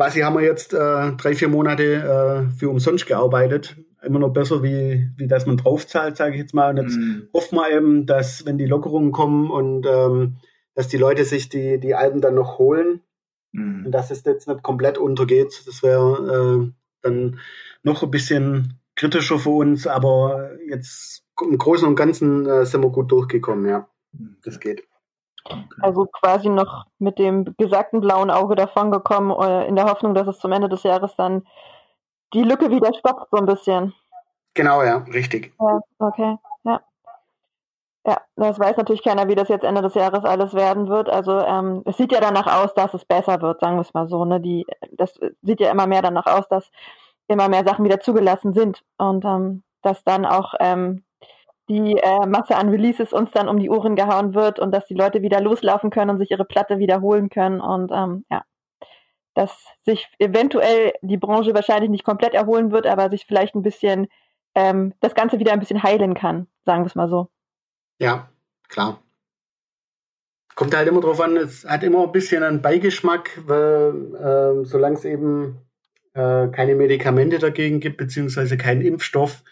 quasi haben wir jetzt äh, drei, vier Monate äh, für umsonst gearbeitet. Immer noch besser, wie, wie dass man draufzahlt, sage ich jetzt mal. Und jetzt mm. hoffen wir eben, dass wenn die Lockerungen kommen und ähm, dass die Leute sich die, die Alben dann noch holen mhm. und dass es jetzt nicht komplett untergeht. Das wäre äh, dann noch ein bisschen kritischer für uns, aber jetzt im Großen und Ganzen äh, sind wir gut durchgekommen, ja. Das geht. Also quasi noch mit dem gesagten blauen Auge davongekommen, äh, in der Hoffnung, dass es zum Ende des Jahres dann die Lücke wieder stoppt, so ein bisschen. Genau, ja, richtig. Ja, okay, ja. Ja, das weiß natürlich keiner, wie das jetzt Ende des Jahres alles werden wird. Also ähm, es sieht ja danach aus, dass es besser wird, sagen wir es mal so. Ne? Die, das sieht ja immer mehr danach aus, dass immer mehr Sachen wieder zugelassen sind und ähm, dass dann auch ähm, die äh, Masse an Releases uns dann um die Ohren gehauen wird und dass die Leute wieder loslaufen können und sich ihre Platte wiederholen können und ähm, ja, dass sich eventuell die Branche wahrscheinlich nicht komplett erholen wird, aber sich vielleicht ein bisschen ähm, das Ganze wieder ein bisschen heilen kann, sagen wir es mal so. Ja, klar. Kommt halt immer drauf an, es hat immer ein bisschen einen Beigeschmack, weil äh, solange es eben äh, keine Medikamente dagegen gibt, beziehungsweise keinen Impfstoff,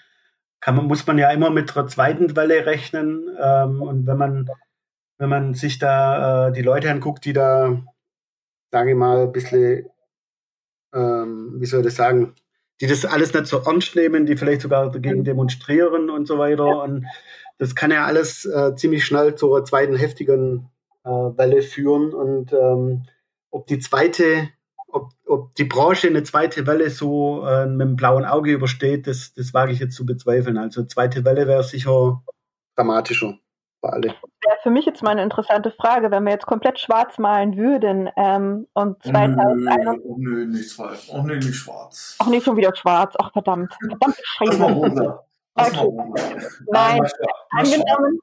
kann man, muss man ja immer mit einer zweiten Welle rechnen. Ähm, und wenn man, wenn man sich da äh, die Leute anguckt, die da, sage ich mal, ein bisschen, ähm, wie soll ich das sagen, die das alles nicht so ernst nehmen, die vielleicht sogar dagegen demonstrieren und so weiter. Ja. Und das kann ja alles äh, ziemlich schnell zur zweiten heftigen äh, Welle führen. Und ähm, ob die zweite, ob, ob die Branche eine zweite Welle so äh, mit dem blauen Auge übersteht, das, das wage ich jetzt zu bezweifeln. Also zweite Welle wäre sicher dramatischer für alle. Ja, für mich jetzt mal eine interessante Frage, wenn wir jetzt komplett schwarz malen würden ähm, und 2021... Oh, nö, nicht schwarz. Oh, nö, nicht schwarz. Ach, nicht schon wieder schwarz. Ach, verdammt. Verdammt, scheiße. Okay. Nein, angenommen,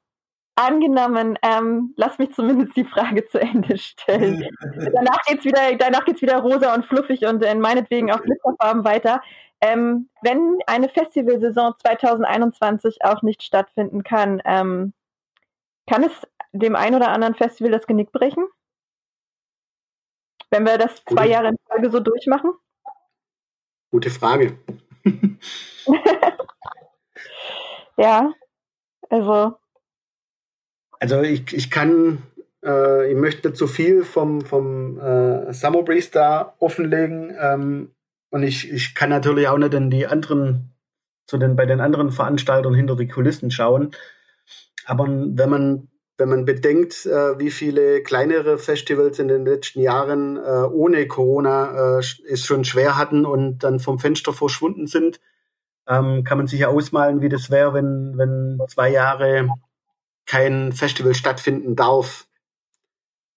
angenommen ähm, lass mich zumindest die Frage zu Ende stellen. danach geht's wieder, danach geht's wieder rosa und fluffig und in meinetwegen auch Glitzerfarben weiter. Ähm, wenn eine Festivalsaison 2021 auch nicht stattfinden kann, ähm, kann es dem einen oder anderen Festival das Genick brechen? wenn wir das zwei Gute. Jahre in Folge so durchmachen? Gute Frage. ja, also. Also ich, ich kann, äh, ich möchte zu viel vom, vom äh, Summer Breeze da offenlegen. Ähm, und ich, ich kann natürlich auch nicht in die anderen, zu den, bei den anderen Veranstaltern hinter die Kulissen schauen. Aber wenn man, wenn man bedenkt, äh, wie viele kleinere Festivals in den letzten Jahren äh, ohne Corona äh, es schon schwer hatten und dann vom Fenster verschwunden sind, ähm, kann man sich ja ausmalen, wie das wäre, wenn, wenn zwei Jahre kein Festival stattfinden darf.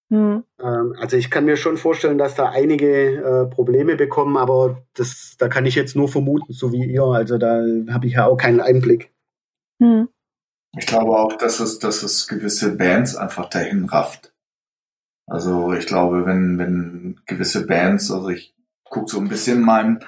Mhm. Ähm, also ich kann mir schon vorstellen, dass da einige äh, Probleme bekommen, aber das, da kann ich jetzt nur vermuten, so wie ihr. Also da habe ich ja auch keinen Einblick. Mhm. Ich glaube auch, dass es, dass es gewisse Bands einfach dahin rafft. Also ich glaube, wenn, wenn gewisse Bands, also ich gucke so ein bisschen meinem,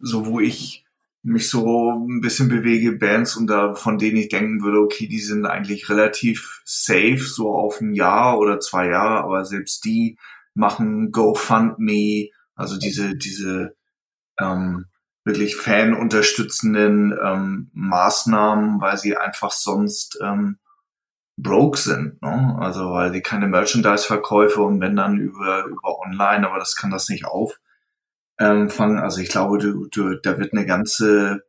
so wo ich mich so ein bisschen bewege, Bands und da von denen ich denken würde, okay, die sind eigentlich relativ safe, so auf ein Jahr oder zwei Jahre, aber selbst die machen GoFundMe, also diese, diese ähm, wirklich fanunterstützenden ähm, Maßnahmen, weil sie einfach sonst ähm, broke sind. Ne? Also weil sie keine Merchandise-Verkäufe und wenn dann über, über online, aber das kann das nicht auffangen. Also ich glaube, du, du, da wird eine ganze,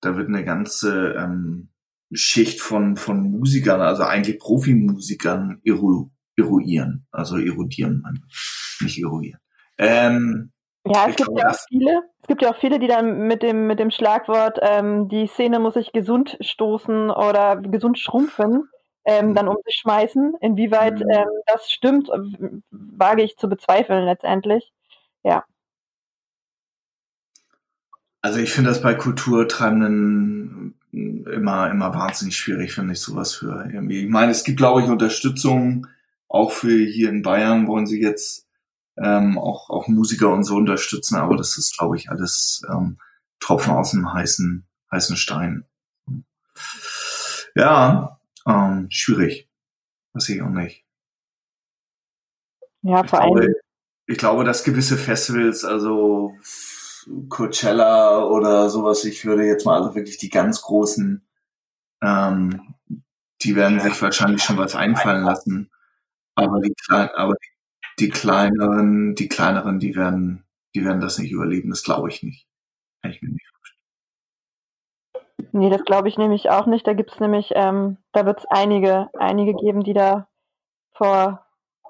da wird eine ganze ähm, Schicht von, von Musikern, also eigentlich Profimusikern eru, eruieren, also erodieren, nicht eruieren. Ähm, ja, es gibt ja auch viele, es gibt ja auch viele, die dann mit dem, mit dem Schlagwort, ähm, die Szene muss sich gesund stoßen oder gesund schrumpfen, ähm, dann um sich schmeißen. Inwieweit mhm. ähm, das stimmt, wage ich zu bezweifeln letztendlich. Ja. Also ich finde das bei Kulturtreibenden immer, immer wahnsinnig schwierig, finde ich sowas für irgendwie. Ich meine, es gibt, glaube ich, Unterstützung auch für hier in Bayern wollen sie jetzt ähm, auch, auch Musiker und so unterstützen, aber das ist, glaube ich, alles ähm, Tropfen aus dem heißen, heißen Stein. Ja, ähm, schwierig. Weiß ich auch nicht. Ja, vor allem. Ich glaube, dass gewisse Festivals, also Coachella oder sowas, ich würde jetzt mal also wirklich die ganz großen, ähm, die werden sich wahrscheinlich schon was einfallen lassen. Aber die, aber die kleineren, die kleineren, die werden, die werden das nicht überleben. Das glaube ich nicht. Kann ich mir nicht vorstellen. Nee, das glaube ich nämlich auch nicht. Da gibt es nämlich, ähm, da wird es einige, einige geben, die da vor,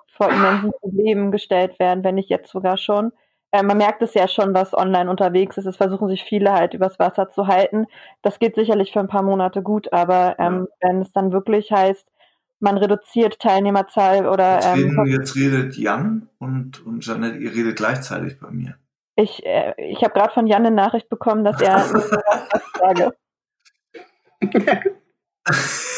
vor immensen Problemen gestellt werden, wenn nicht jetzt sogar schon. Äh, man merkt es ja schon, was online unterwegs ist. Es versuchen sich viele halt übers Wasser zu halten. Das geht sicherlich für ein paar Monate gut, aber ähm, ja. wenn es dann wirklich heißt, man reduziert Teilnehmerzahl oder. Jetzt, ähm, reden, jetzt redet Jan und, und Janet, ihr redet gleichzeitig bei mir. Ich, äh, ich habe gerade von Jan eine Nachricht bekommen, dass er sage.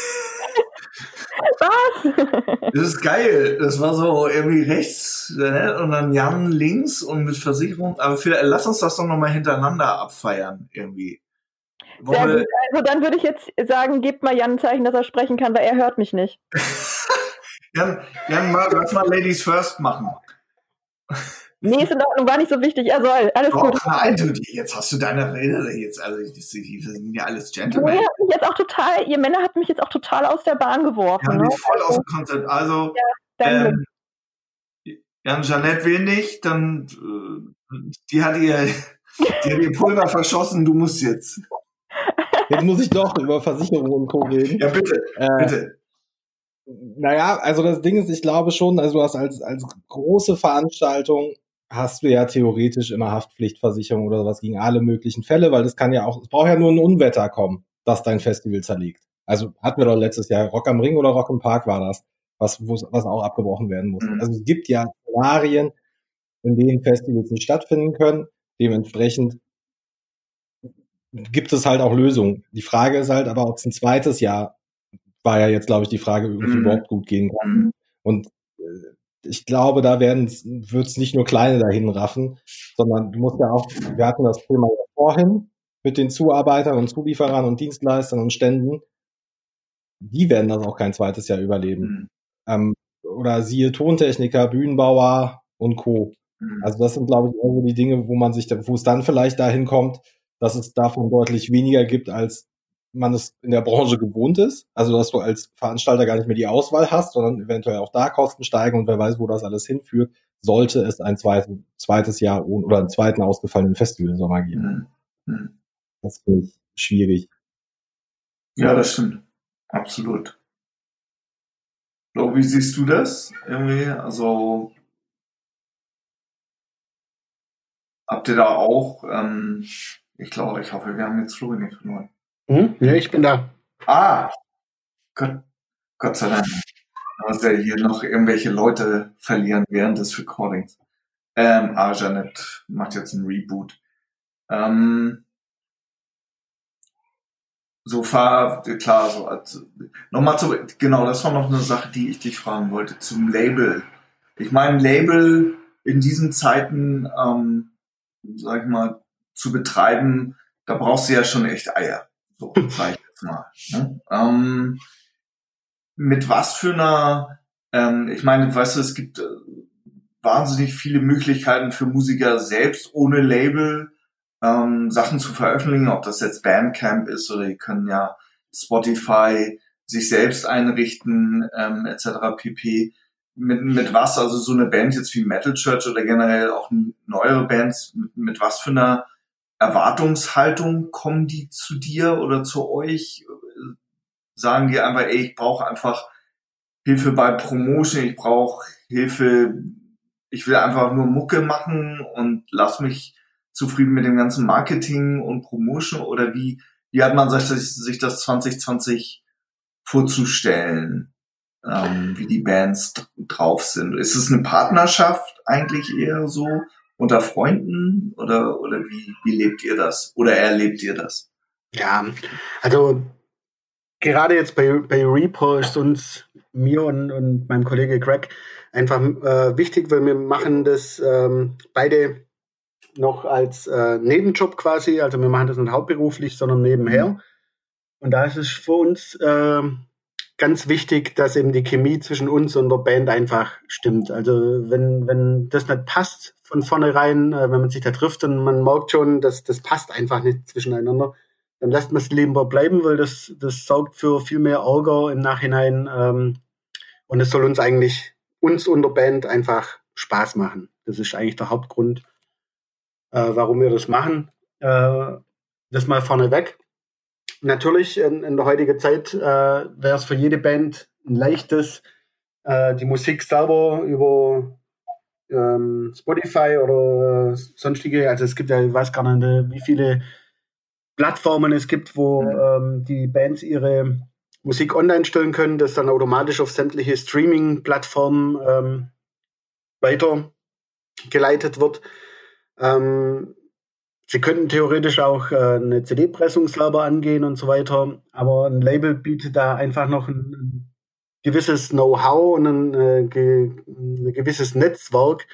Was? Das ist geil. Das war so irgendwie rechts ne? und dann Jan links und mit Versicherung. Aber für, lass uns das doch nochmal hintereinander abfeiern irgendwie. Also dann würde ich jetzt sagen, gebt mal Jan ein Zeichen, dass er sprechen kann, weil er hört mich nicht. Jan, Jan mal, lass mal Ladies First machen. Nee, ist in Ordnung, war nicht so wichtig. Er soll. Alles oh, gut. Nein, du, jetzt hast du deine Rede jetzt. Also, das, die sind ja alles Gentlemen. Ihr, mich jetzt auch total, ihr Männer habt mich jetzt auch total aus der Bahn geworfen. Ja, ne? voll aus dem Konzept. Also, ja, ähm, Jan Jeanette will nicht, dann, äh, die hat ihr, die hat ihr Pulver verschossen, du musst jetzt. Jetzt muss ich doch über Versicherungen und Co. reden. Ja, bitte, äh, bitte. Naja, also das Ding ist, ich glaube schon, also du hast als, als große Veranstaltung hast du ja theoretisch immer Haftpflichtversicherung oder sowas gegen alle möglichen Fälle, weil das kann ja auch, es braucht ja nur ein Unwetter kommen, dass dein Festival zerlegt. Also hatten wir doch letztes Jahr Rock am Ring oder Rock im Park war das, was, was auch abgebrochen werden muss. Mhm. Also es gibt ja Szenarien, in denen Festivals nicht stattfinden können. Dementsprechend gibt es halt auch Lösungen. Die Frage ist halt aber, ob es ein zweites Jahr, war ja jetzt, glaube ich, die Frage, irgendwie mhm. überhaupt gut gehen kann. Mhm. Und äh, ich glaube, da werden wird es nicht nur kleine dahin raffen, sondern du musst ja auch, wir hatten das Thema ja vorhin mit den Zuarbeitern und Zulieferern und Dienstleistern und Ständen, die werden das auch kein zweites Jahr überleben. Mhm. Ähm, oder siehe Tontechniker, Bühnenbauer und Co. Mhm. Also das sind, glaube ich, irgendwie die Dinge, wo man sich, wo es dann vielleicht dahin kommt, dass es davon deutlich weniger gibt, als man es in der Branche gewohnt ist. Also dass du als Veranstalter gar nicht mehr die Auswahl hast, sondern eventuell auch da Kosten steigen und wer weiß, wo das alles hinführt, sollte es ein zweiten, zweites Jahr oder einen zweiten ausgefallenen Festivalsommer geben. Mhm. mhm. Das finde ich schwierig. Ja, das stimmt. Absolut. So, wie siehst du das? Irgendwie, also habt ihr da auch, ähm, ich glaube, ich hoffe, wir haben jetzt Florian nicht verloren. Hm? Ja, ich bin da. Ah, Gott, Gott sei Dank. Dass wir hier noch irgendwelche Leute verlieren während des Recordings. Ähm, ah, Janet macht jetzt einen Reboot. Ähm, so fahr, klar, so als, nochmal zu, genau, das war noch eine Sache, die ich dich fragen wollte, zum Label. Ich meine, Label in diesen Zeiten, ähm, sag ich mal, zu betreiben, da brauchst du ja schon echt Eier. So, sag ich jetzt mal. Ne? Ähm, mit was für einer, ähm, ich meine, weißt du, es gibt äh, wahnsinnig viele Möglichkeiten für Musiker selbst ohne Label ähm, Sachen zu veröffentlichen, ob das jetzt Bandcamp ist oder die können ja Spotify sich selbst einrichten, ähm, etc. pp. Mit, mit was, also so eine Band jetzt wie Metal Church oder generell auch neuere Bands, mit, mit was für einer Erwartungshaltung kommen die zu dir oder zu euch? Sagen die einfach, ey, ich brauche einfach Hilfe bei Promotion, ich brauche Hilfe, ich will einfach nur Mucke machen und lass mich zufrieden mit dem ganzen Marketing und Promotion oder wie, wie hat man sich, sich das 2020 vorzustellen, ähm, wie die Bands drauf sind? Ist es eine Partnerschaft eigentlich eher so unter Freunden oder, oder wie, wie lebt ihr das oder erlebt ihr das? Ja, also gerade jetzt bei, bei Repo ist uns, mir und, und meinem Kollege Greg einfach äh, wichtig, weil wir machen das ähm, beide noch als äh, Nebenjob quasi. Also wir machen das nicht hauptberuflich, sondern nebenher. Mhm. Und da ist es für uns äh, ganz wichtig, dass eben die Chemie zwischen uns und der Band einfach stimmt. Also wenn, wenn das nicht passt von vornherein, äh, wenn man sich da trifft und man merkt schon, dass das passt einfach nicht zwischeneinander, dann lässt man es lieber bleiben, weil das, das sorgt für viel mehr Ärger im Nachhinein. Ähm, und es soll uns eigentlich, uns und der Band einfach Spaß machen. Das ist eigentlich der Hauptgrund äh, warum wir das machen. Äh, das mal vorneweg. Natürlich in, in der heutigen Zeit äh, wäre es für jede Band ein leichtes, äh, die Musik selber über ähm, Spotify oder sonstige, also es gibt ja, ich weiß gar nicht, wie viele Plattformen es gibt, wo mhm. ähm, die Bands ihre Musik online stellen können, das dann automatisch auf sämtliche Streaming-Plattformen ähm, weitergeleitet wird. Ähm, sie könnten theoretisch auch äh, eine CD-Pressung selber angehen und so weiter, aber ein Label bietet da einfach noch ein, ein gewisses Know-how und ein, äh, ge, ein, gewisses Netzwerk,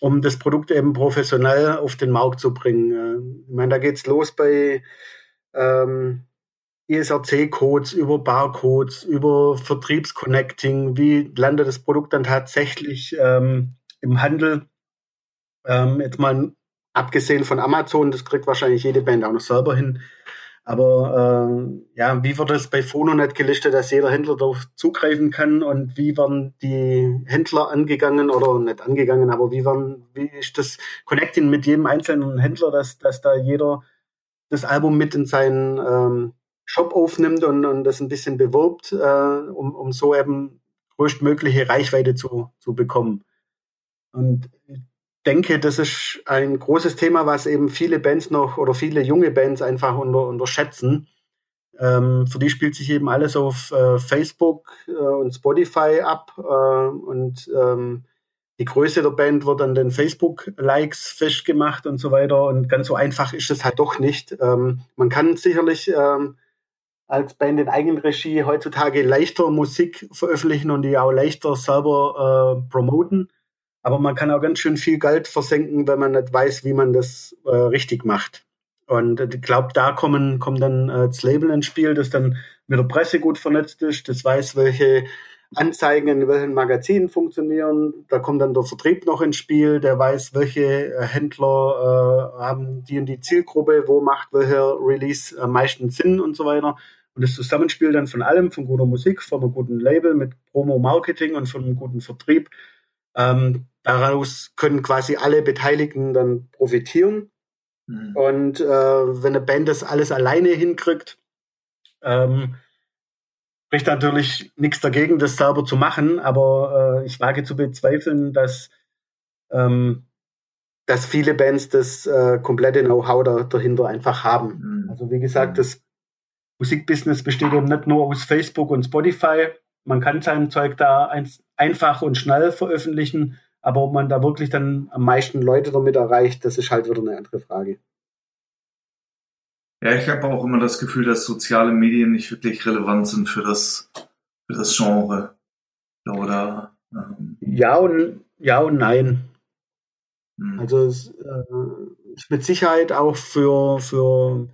um das Produkt eben professionell auf den Markt zu bringen. Äh, ich meine, da geht's los bei ähm, ESRC-Codes, über Barcodes, über Vertriebsconnecting, wie landet das Produkt dann tatsächlich ähm, im Handel ähm, jetzt mal abgesehen von Amazon, das kriegt wahrscheinlich jede Band auch noch selber hin. Aber äh, ja, wie wird es bei Phononet gelistet, dass jeder Händler darauf zugreifen kann und wie werden die Händler angegangen oder nicht angegangen, aber wie werden, wie ist das Connecting mit jedem einzelnen Händler, dass, dass da jeder das Album mit in seinen ähm, Shop aufnimmt und, und das ein bisschen bewirbt, äh, um, um so eben größtmögliche Reichweite zu, zu bekommen. Und denke, das ist ein großes Thema, was eben viele Bands noch oder viele junge Bands einfach unter, unterschätzen. Ähm, für die spielt sich eben alles auf äh, Facebook äh, und Spotify ab äh, und ähm, die Größe der Band wird an den Facebook-Likes festgemacht und so weiter. Und ganz so einfach ist es halt doch nicht. Ähm, man kann sicherlich ähm, als Band in Eigenregie heutzutage leichter Musik veröffentlichen und die auch leichter selber äh, promoten. Aber man kann auch ganz schön viel Geld versenken, wenn man nicht weiß, wie man das äh, richtig macht. Und ich glaube, da kommen, kommt dann äh, das Label ins Spiel, das dann mit der Presse gut vernetzt ist, das weiß, welche Anzeigen in welchen Magazinen funktionieren. Da kommt dann der Vertrieb noch ins Spiel, der weiß, welche äh, Händler äh, haben die und die Zielgruppe, wo macht welcher Release am meisten Sinn und so weiter. Und das Zusammenspiel dann von allem, von guter Musik, von einem guten Label mit Promo-Marketing und von einem guten Vertrieb, ähm, daraus können quasi alle Beteiligten dann profitieren. Mhm. Und äh, wenn eine Band das alles alleine hinkriegt, ähm, spricht natürlich nichts dagegen, das selber zu machen, aber äh, ich wage zu bezweifeln, dass, ähm, dass viele Bands das äh, komplette Know-how da, dahinter einfach haben. Mhm. Also wie gesagt, mhm. das Musikbusiness besteht eben nicht nur aus Facebook und Spotify. Man kann sein Zeug da ein, einfach und schnell veröffentlichen, aber ob man da wirklich dann am meisten Leute damit erreicht, das ist halt wieder eine andere Frage. Ja, ich habe auch immer das Gefühl, dass soziale Medien nicht wirklich relevant sind für das, für das Genre. Oder? Ähm, ja und ja und nein. Hm. Also es äh, ist mit Sicherheit auch für, für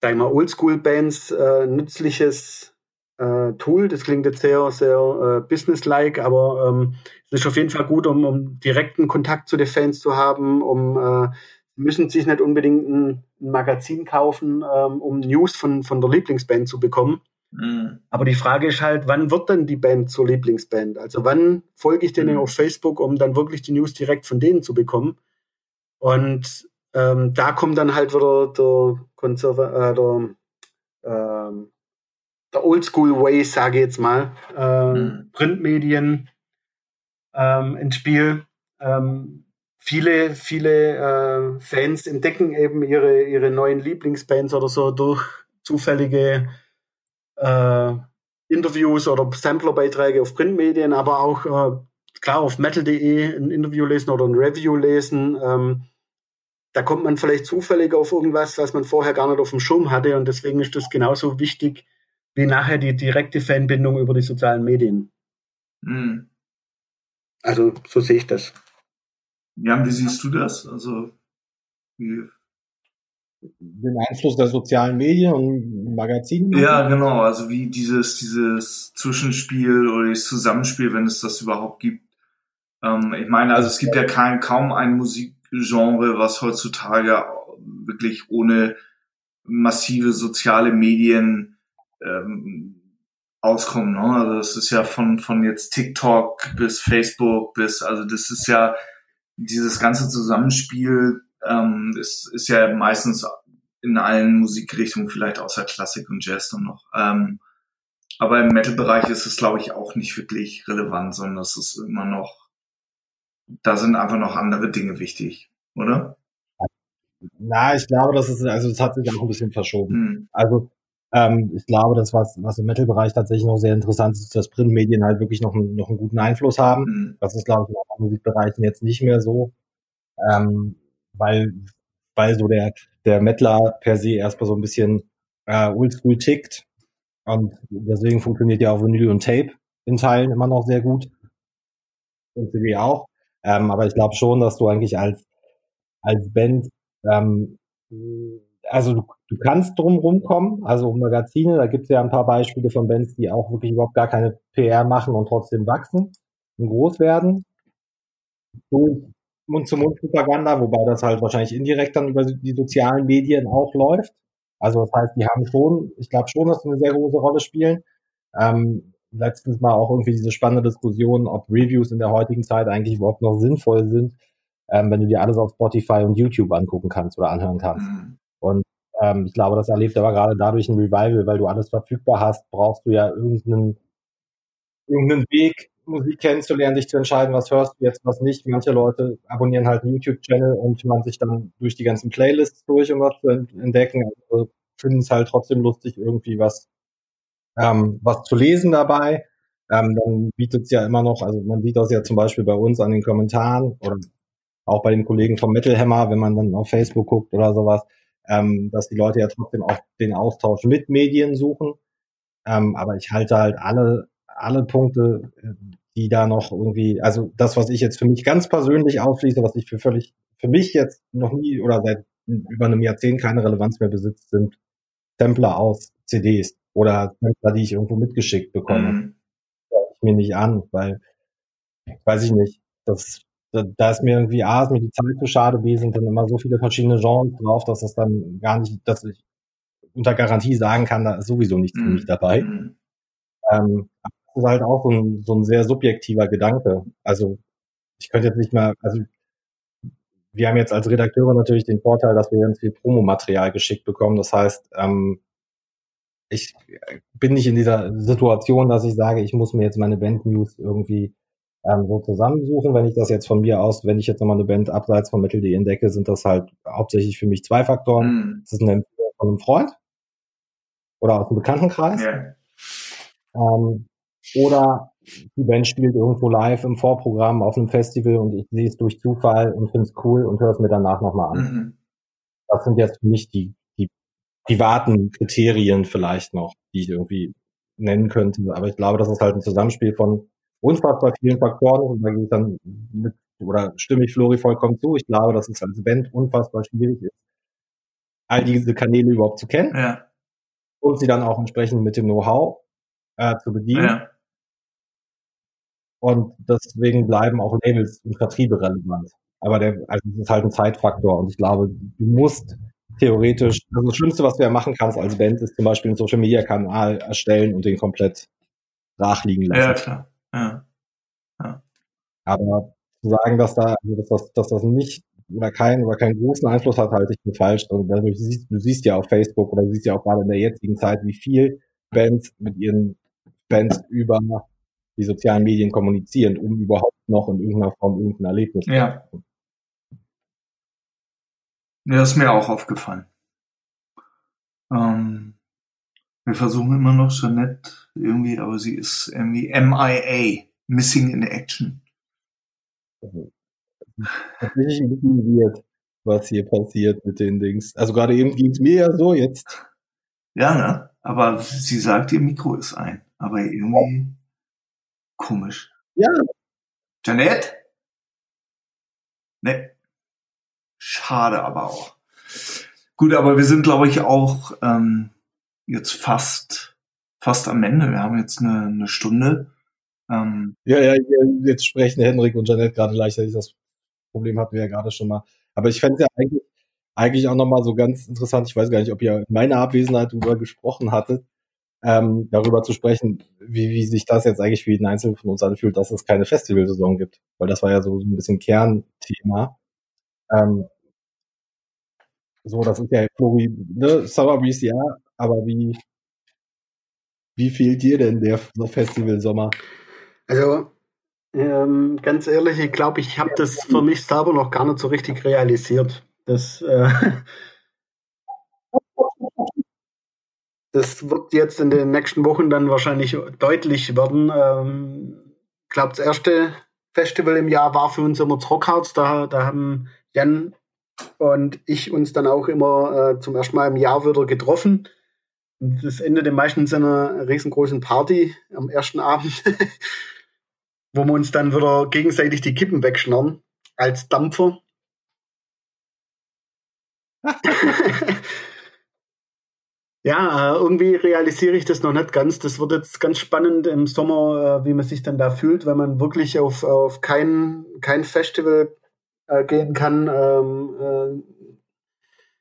sag ich mal, Oldschool-Bands äh, nützliches äh, Tool. Das klingt jetzt sehr, sehr äh, businesslike, aber ähm, es ist auf jeden Fall gut, um, um direkten Kontakt zu den Fans zu haben, um äh, müssen sich nicht unbedingt ein, ein Magazin kaufen, ähm, um News von, von der Lieblingsband zu bekommen. Mhm. Aber die Frage ist halt, wann wird denn die Band zur Lieblingsband? Also wann folge ich denen mhm. auf Facebook, um dann wirklich die News direkt von denen zu bekommen? Und ähm, da kommt dann halt wieder der Konserva äh, der, ähm, der Oldschool Way, sage ich jetzt mal, ähm, mhm. Printmedien ähm, ins Spiel. Ähm, viele, viele äh, Fans entdecken eben ihre, ihre neuen Lieblingsbands oder so durch zufällige äh, Interviews oder Samplerbeiträge auf Printmedien, aber auch äh, klar auf metal.de ein Interview lesen oder ein Review lesen. Ähm, da kommt man vielleicht zufällig auf irgendwas, was man vorher gar nicht auf dem Schirm hatte und deswegen ist das genauso wichtig wie nachher die direkte Fanbindung über die sozialen Medien. Mhm. Also so sehe ich das. Jan, wie siehst du das? Also, wie den Einfluss der sozialen Medien und Magazine? Ja, genau. Also wie dieses, dieses Zwischenspiel oder das Zusammenspiel, wenn es das überhaupt gibt. Ähm, ich meine, also es gibt ja kein, kaum ein Musikgenre, was heutzutage wirklich ohne massive soziale Medien ähm, auskommen. Ne? Also das ist ja von, von jetzt TikTok bis Facebook bis, also das ist ja dieses ganze Zusammenspiel ähm, ist, ist ja meistens in allen Musikrichtungen, vielleicht außer Klassik und Jazz dann noch. Ähm, aber im Metal-Bereich ist es, glaube ich, auch nicht wirklich relevant, sondern es ist immer noch, da sind einfach noch andere Dinge wichtig, oder? Na, ich glaube, das ist, also es hat sich auch ein bisschen verschoben. Hm. Also ähm, ich glaube, das, was, was im Metal-Bereich tatsächlich noch sehr interessant ist, dass Printmedien halt wirklich noch, einen, noch einen guten Einfluss haben. Mhm. Das ist, glaube ich, in anderen Musikbereichen jetzt nicht mehr so, ähm, weil, weil so der, der Mettler per se erstmal so ein bisschen äh, oldschool tickt. Und deswegen funktioniert ja auch Vinyl und Tape in Teilen immer noch sehr gut. Und CD auch. Ähm, aber ich glaube schon, dass du eigentlich als, als Band ähm, also du, du kannst drum rumkommen, also Magazine, da gibt es ja ein paar Beispiele von Bands, die auch wirklich überhaupt gar keine PR machen und trotzdem wachsen und groß werden. Mund-zu-Mund-Propaganda, wobei das halt wahrscheinlich indirekt dann über die sozialen Medien auch läuft. Also das heißt, die haben schon, ich glaube schon, dass sie eine sehr große Rolle spielen. Ähm, letztens mal auch irgendwie diese spannende Diskussion, ob Reviews in der heutigen Zeit eigentlich überhaupt noch sinnvoll sind, ähm, wenn du dir alles auf Spotify und YouTube angucken kannst oder anhören kannst. Mhm. Ähm, ich glaube, das erlebt aber gerade dadurch ein Revival, weil du alles verfügbar hast, brauchst du ja irgendeinen, irgendeinen Weg, Musik kennenzulernen, dich zu entscheiden, was hörst du jetzt, was nicht. Manche Leute abonnieren halt einen YouTube-Channel und man sich dann durch die ganzen Playlists durch, um was zu entdecken. Also finden es halt trotzdem lustig, irgendwie was, ähm, was zu lesen dabei. Ähm, dann bietet es ja immer noch, also man sieht das ja zum Beispiel bei uns an den Kommentaren oder auch bei den Kollegen vom Metal Hammer, wenn man dann auf Facebook guckt oder sowas, ähm, dass die Leute ja trotzdem auch den Austausch mit Medien suchen. Ähm, aber ich halte halt alle, alle Punkte, äh, die da noch irgendwie, also das, was ich jetzt für mich ganz persönlich ausschließe, was ich für völlig, für mich jetzt noch nie oder seit über einem Jahrzehnt keine Relevanz mehr besitzt, sind Sampler aus CDs oder Sampler, die ich irgendwo mitgeschickt bekomme. Mhm. ich mir nicht an, weil, weiß ich nicht, das, da, da ist mir irgendwie, A, ist mir die Zeit zu schade, B, sind dann immer so viele verschiedene Genres drauf, dass das dann gar nicht, dass ich unter Garantie sagen kann, da ist sowieso nichts für mich Mhm. dabei. Mhm. Ähm, das ist halt auch so ein, so ein sehr subjektiver Gedanke. Also ich könnte jetzt nicht mal, also wir haben jetzt als Redakteure natürlich den Vorteil, dass wir ganz viel Promomaterial geschickt bekommen. Das heißt, ähm, ich bin nicht in dieser Situation, dass ich sage, ich muss mir jetzt meine Band-News irgendwie ähm, so zusammensuchen. Wenn ich das jetzt von mir aus, wenn ich jetzt nochmal eine Band abseits von Metal.de entdecke, sind das halt hauptsächlich für mich zwei Faktoren. Mhm. Das ist eine Empfehlung von einem Freund oder aus dem Bekanntenkreis. Ja. Ähm, oder die Band spielt irgendwo live im Vorprogramm auf einem Festival und ich sehe es durch Zufall und finde es cool und höre es mir danach nochmal an. Mhm. Das sind jetzt für mich die, die privaten Kriterien vielleicht noch, die ich irgendwie nennen könnte. Aber ich glaube, das ist halt ein Zusammenspiel von unfassbar vielen Faktoren und da gehe ich dann mit, oder stimme ich Flori vollkommen zu. Ich glaube, dass es als Band unfassbar schwierig ist, all diese Kanäle überhaupt zu kennen Ja. und sie dann auch entsprechend mit dem Know-how äh, zu bedienen. Ja. Und deswegen bleiben auch Labels und Vertriebe relevant. Aber der, also es ist halt ein Zeitfaktor. Und ich glaube, du musst theoretisch, also das Schlimmste, was du ja machen kannst als Band, ist zum Beispiel einen Social Media Kanal erstellen und den komplett brach liegen lassen. ja, klar. Ja. Aber zu sagen, dass da, also dass, das, dass das nicht oder keinen oder keinen großen Einfluss hat, halte ich für falsch. Und dadurch siehst, du siehst ja auf Facebook oder du siehst ja auch gerade in der jetzigen Zeit, wie viel Bands mit ihren Bands über die sozialen Medien kommunizieren, um überhaupt noch in irgendeiner Form irgendein Erlebnis zu Ja. Ja, das ist mir auch aufgefallen. Ähm, wir versuchen immer noch Jeanette irgendwie, aber sie ist irgendwie MIA, Missing in Action. tatsächlich ein bisschen weird, was hier passiert mit den Dings. Also gerade eben ging es mir ja so, jetzt Ja, ne? Aber sie sagt, ihr Mikro ist ein. Aber irgendwie komisch. Ja. Jeanette? Ne. Schade aber auch. Gut, aber wir sind, glaube ich, auch ähm, jetzt fast, fast am Ende. Wir haben jetzt eine, eine Stunde. Ähm, Ja, ja, jetzt sprechen Henrik und Janette gerade gleichzeitig. Das Problem hatten wir ja gerade schon mal. Aber ich fände es ja eigentlich, eigentlich auch nochmal so ganz interessant. Ich weiß gar nicht, ob ihr in meiner Abwesenheit darüber gesprochen hattet, ähm, darüber zu sprechen, wie, wie sich das jetzt eigentlich für jeden Einzelnen von uns anfühlt, dass es keine Festivalsaison gibt. Weil das war ja so ein bisschen Kernthema. Ähm, so, das ist ja Flori, ne, Summer Breeze, ja, aber wie, wie fehlt dir denn der Festivalsommer? Also, ähm, ganz ehrlich, ich glaube, ich habe das für mich selber noch gar nicht so richtig realisiert. Das, äh, das wird jetzt in den nächsten Wochen dann wahrscheinlich deutlich werden. Ähm, ich glaube, das erste Festival im Jahr war für uns immer das Rockharz. Da, da haben Jan und ich uns dann auch immer äh, zum ersten Mal im Jahr wieder getroffen. Das endete meistens in einer riesengroßen Party am ersten Abend, wo wir uns dann wieder gegenseitig die Kippen wegschnarren als Dampfer. ja, äh, irgendwie realisiere ich das noch nicht ganz. Das wird jetzt ganz spannend im Sommer, äh, wie man sich dann da fühlt, wenn man wirklich auf, auf kein, kein Festival äh, gehen kann. Ähm, äh,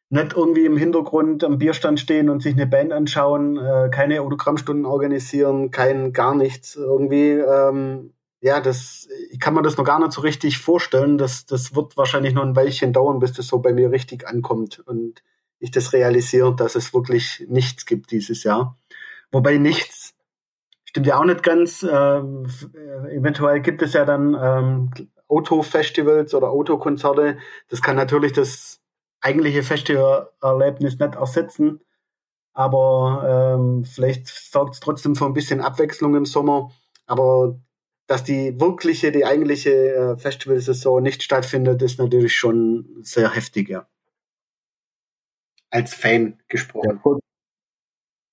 nicht irgendwie im Hintergrund am Bierstand stehen und sich eine Band anschauen, äh, keine Autogrammstunden organisieren, kein gar nichts. Irgendwie, ähm, ja, das ich kann mir das noch gar nicht so richtig vorstellen. Das, das wird wahrscheinlich noch ein Weilchen dauern, bis das so bei mir richtig ankommt und ich das realisiere, dass es wirklich nichts gibt dieses Jahr. Wobei nichts stimmt ja auch nicht ganz. Äh, eventuell gibt es ja dann ähm, Autofestivals oder Autokonzerte. Das kann natürlich das eigentliche Festivalerlebnis nicht ersetzen. Aber ähm, vielleicht sorgt es trotzdem für ein bisschen Abwechslung im Sommer. Aber dass die wirkliche, die eigentliche äh, Festivalsaison nicht stattfindet, ist natürlich schon sehr heftig, ja. Als Fan gesprochen. Ja, kurz,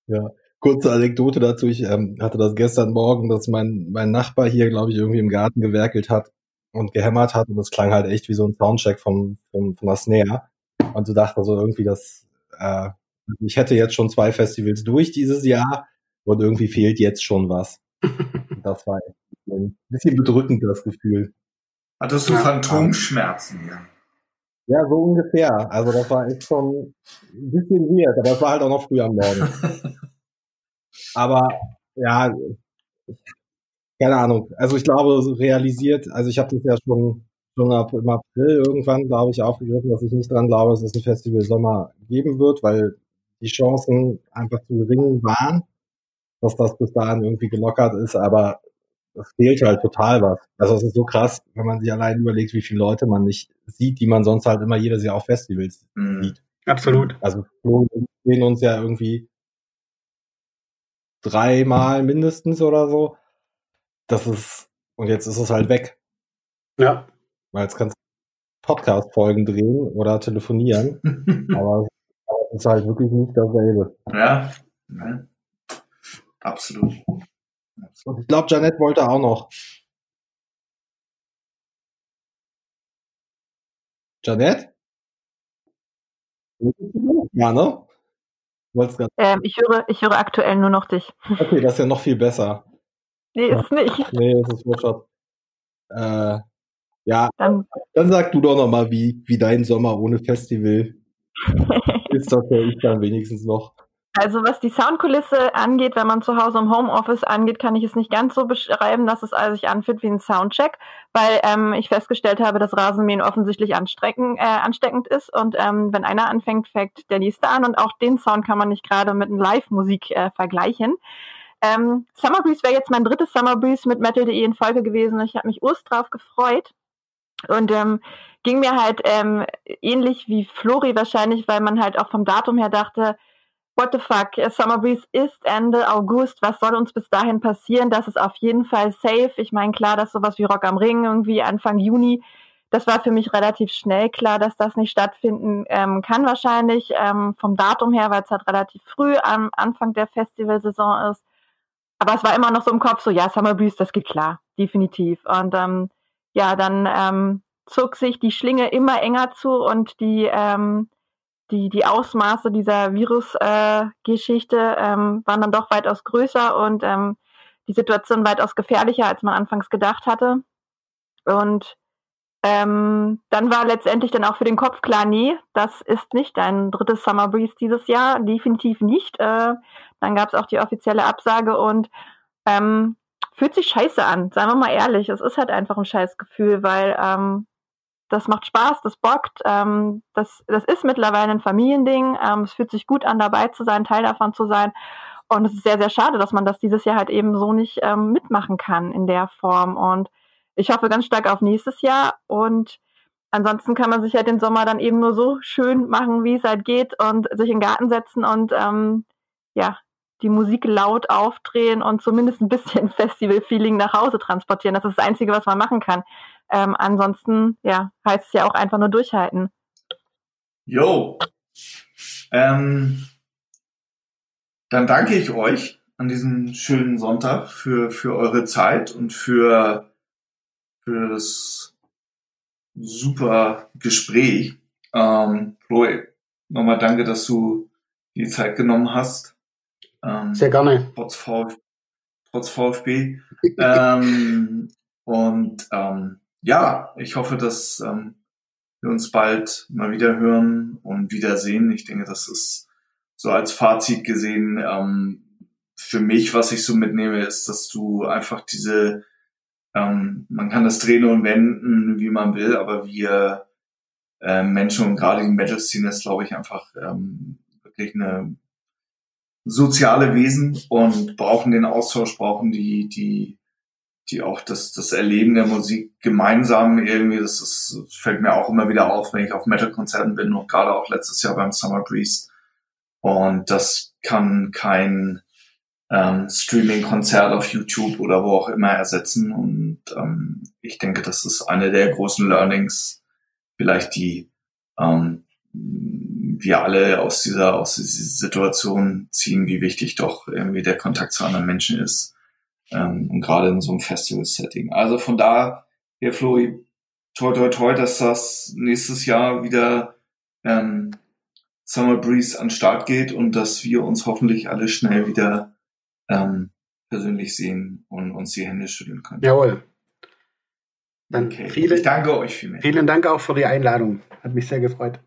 ja, kurze Anekdote dazu. Ich ähm, hatte das gestern Morgen, dass mein, mein Nachbar hier, glaube ich, irgendwie im Garten gewerkelt hat und gehämmert hat und es klang halt echt wie so ein Soundcheck vom, vom, von der Snare. Und so dachte so irgendwie, dass äh, ich hätte jetzt schon zwei Festivals durch dieses Jahr und irgendwie fehlt jetzt schon was. das war ein bisschen bedrückend, das Gefühl. Hattest du ja, Phantomschmerzen hier? Ja, so ungefähr. Also das war echt schon ein bisschen weird, aber es war halt auch noch früh am Morgen. aber ja, keine Ahnung. Also ich glaube, realisiert, also ich habe das ja schon, schon ab, im April irgendwann, glaube ich, aufgegriffen, dass ich nicht dran glaube, dass es ein Festival Sommer geben wird, weil die Chancen einfach zu gering waren, dass das bis dahin irgendwie gelockert ist, aber es fehlt halt total was. Also es ist so krass, wenn man sich allein überlegt, wie viele Leute man nicht sieht, die man sonst halt immer jedes Jahr auf Festivals mhm. sieht. Absolut. Also wir sehen uns ja irgendwie dreimal mindestens oder so. Das ist, und jetzt ist es halt weg. Ja. Weil jetzt kannst du Podcast-Folgen drehen oder telefonieren. aber, es ist halt wirklich nicht dasselbe. Ja, ja. absolut. Und ich glaube, Janet wollte auch noch. Janet? Ja, ne? Ähm, ich, höre, ich höre aktuell nur noch dich. Okay, das ist ja noch viel besser. Nee, ist nicht. Nee, das ist Wurscht. Äh, ja, dann, dann sag du doch noch mal, wie, wie dein Sommer ohne Festival ist. Das ja ich dann wenigstens noch. Also was die Soundkulisse angeht, wenn man zu Hause im Homeoffice angeht, kann ich es nicht ganz so beschreiben, dass es also sich anfühlt wie ein Soundcheck, weil ähm, ich festgestellt habe, dass Rasenmähen offensichtlich ansteckend, äh, ansteckend ist und ähm, wenn einer anfängt, fängt der nächste an und auch den Sound kann man nicht gerade mit Live-Musik äh, vergleichen. Ähm, Summer Breeze wäre jetzt mein drittes Summer Breeze mit Metal.de in Folge gewesen. Ich habe mich urst drauf gefreut und ähm, ging mir halt ähm, ähnlich wie Flori wahrscheinlich, weil man halt auch vom Datum her dachte, what the fuck, Summer Breeze ist Ende August, was soll uns bis dahin passieren? Das ist auf jeden Fall safe. Ich meine, klar, dass sowas wie Rock am Ring irgendwie Anfang Juni, das war für mich relativ schnell klar, dass das nicht stattfinden ähm, kann wahrscheinlich, ähm, vom Datum her, weil es halt relativ früh am Anfang der Festivalsaison ist. Aber es war immer noch so im Kopf, so ja, Summer Breeze, das geht klar, definitiv. Und ähm, ja, dann ähm, zog sich die Schlinge immer enger zu und die ähm, die, die Ausmaße dieser Virusgeschichte äh, ähm, waren dann doch weitaus größer und ähm, die Situation weitaus gefährlicher, als man anfangs gedacht hatte. Und ähm, dann war letztendlich dann auch für den Kopf klar, nee, das ist nicht ein drittes Summer Breeze dieses Jahr, definitiv nicht. Äh, dann gab es auch die offizielle Absage und ähm, fühlt sich scheiße an, seien wir mal ehrlich. Es ist halt einfach ein Scheißgefühl, weil ähm, das macht Spaß, das bockt. Ähm, das, das ist mittlerweile ein Familiending. Ähm, es fühlt sich gut an, dabei zu sein, Teil davon zu sein. Und es ist sehr, sehr schade, dass man das dieses Jahr halt eben so nicht ähm, mitmachen kann in der Form. Und ich hoffe ganz stark auf nächstes Jahr. Und ansonsten kann man sich halt den Sommer dann eben nur so schön machen, wie es halt geht und sich in den Garten setzen und ähm, ja, die Musik laut aufdrehen und zumindest ein bisschen Festival-Feeling nach Hause transportieren. Das ist das Einzige, was man machen kann. Ähm, ansonsten, ja, heißt es ja auch einfach nur durchhalten. Jo. Ähm, dann danke ich euch an diesem schönen Sonntag für, für eure Zeit und für, für das super Gespräch. Ähm, Chloe, nochmal danke, dass du die Zeit genommen hast. Ähm, Sehr gerne. Trotz, Vf trotz VfB. ähm, und ähm, ja, ich hoffe, dass ähm, wir uns bald mal wieder hören und wiedersehen. Ich denke, das ist so als Fazit gesehen ähm, für mich, was ich so mitnehme, ist, dass du einfach diese, ähm, man kann das drehen und wenden, wie man will, aber wir äh, Menschen und gerade die Metal-Szene ist, glaube ich, einfach ähm, wirklich eine soziale Wesen und brauchen den Austausch, brauchen die, die die auch das, das Erleben der Musik gemeinsam irgendwie, das, ist, das fällt mir auch immer wieder auf, wenn ich auf Metal-Konzerten bin und gerade auch letztes Jahr beim Summer Breeze. Und das kann kein ähm, Streaming-Konzert auf YouTube oder wo auch immer ersetzen. Und ähm, ich denke, das ist eine der großen Learnings, vielleicht die ähm, wir alle aus dieser, aus dieser Situation ziehen, wie wichtig doch irgendwie der Kontakt zu anderen Menschen ist ähm, und gerade in so einem Festival-Setting. Also von da, hier Flori, toi toi toi, dass das nächstes Jahr wieder ähm, Summer Breeze an Start geht und dass wir uns hoffentlich alle schnell wieder ähm, persönlich sehen und uns die Hände schütteln können. Jawohl. Dann Okay. vielen, ich danke euch vielmals. vielen Dank auch für die Einladung. Hat mich sehr gefreut.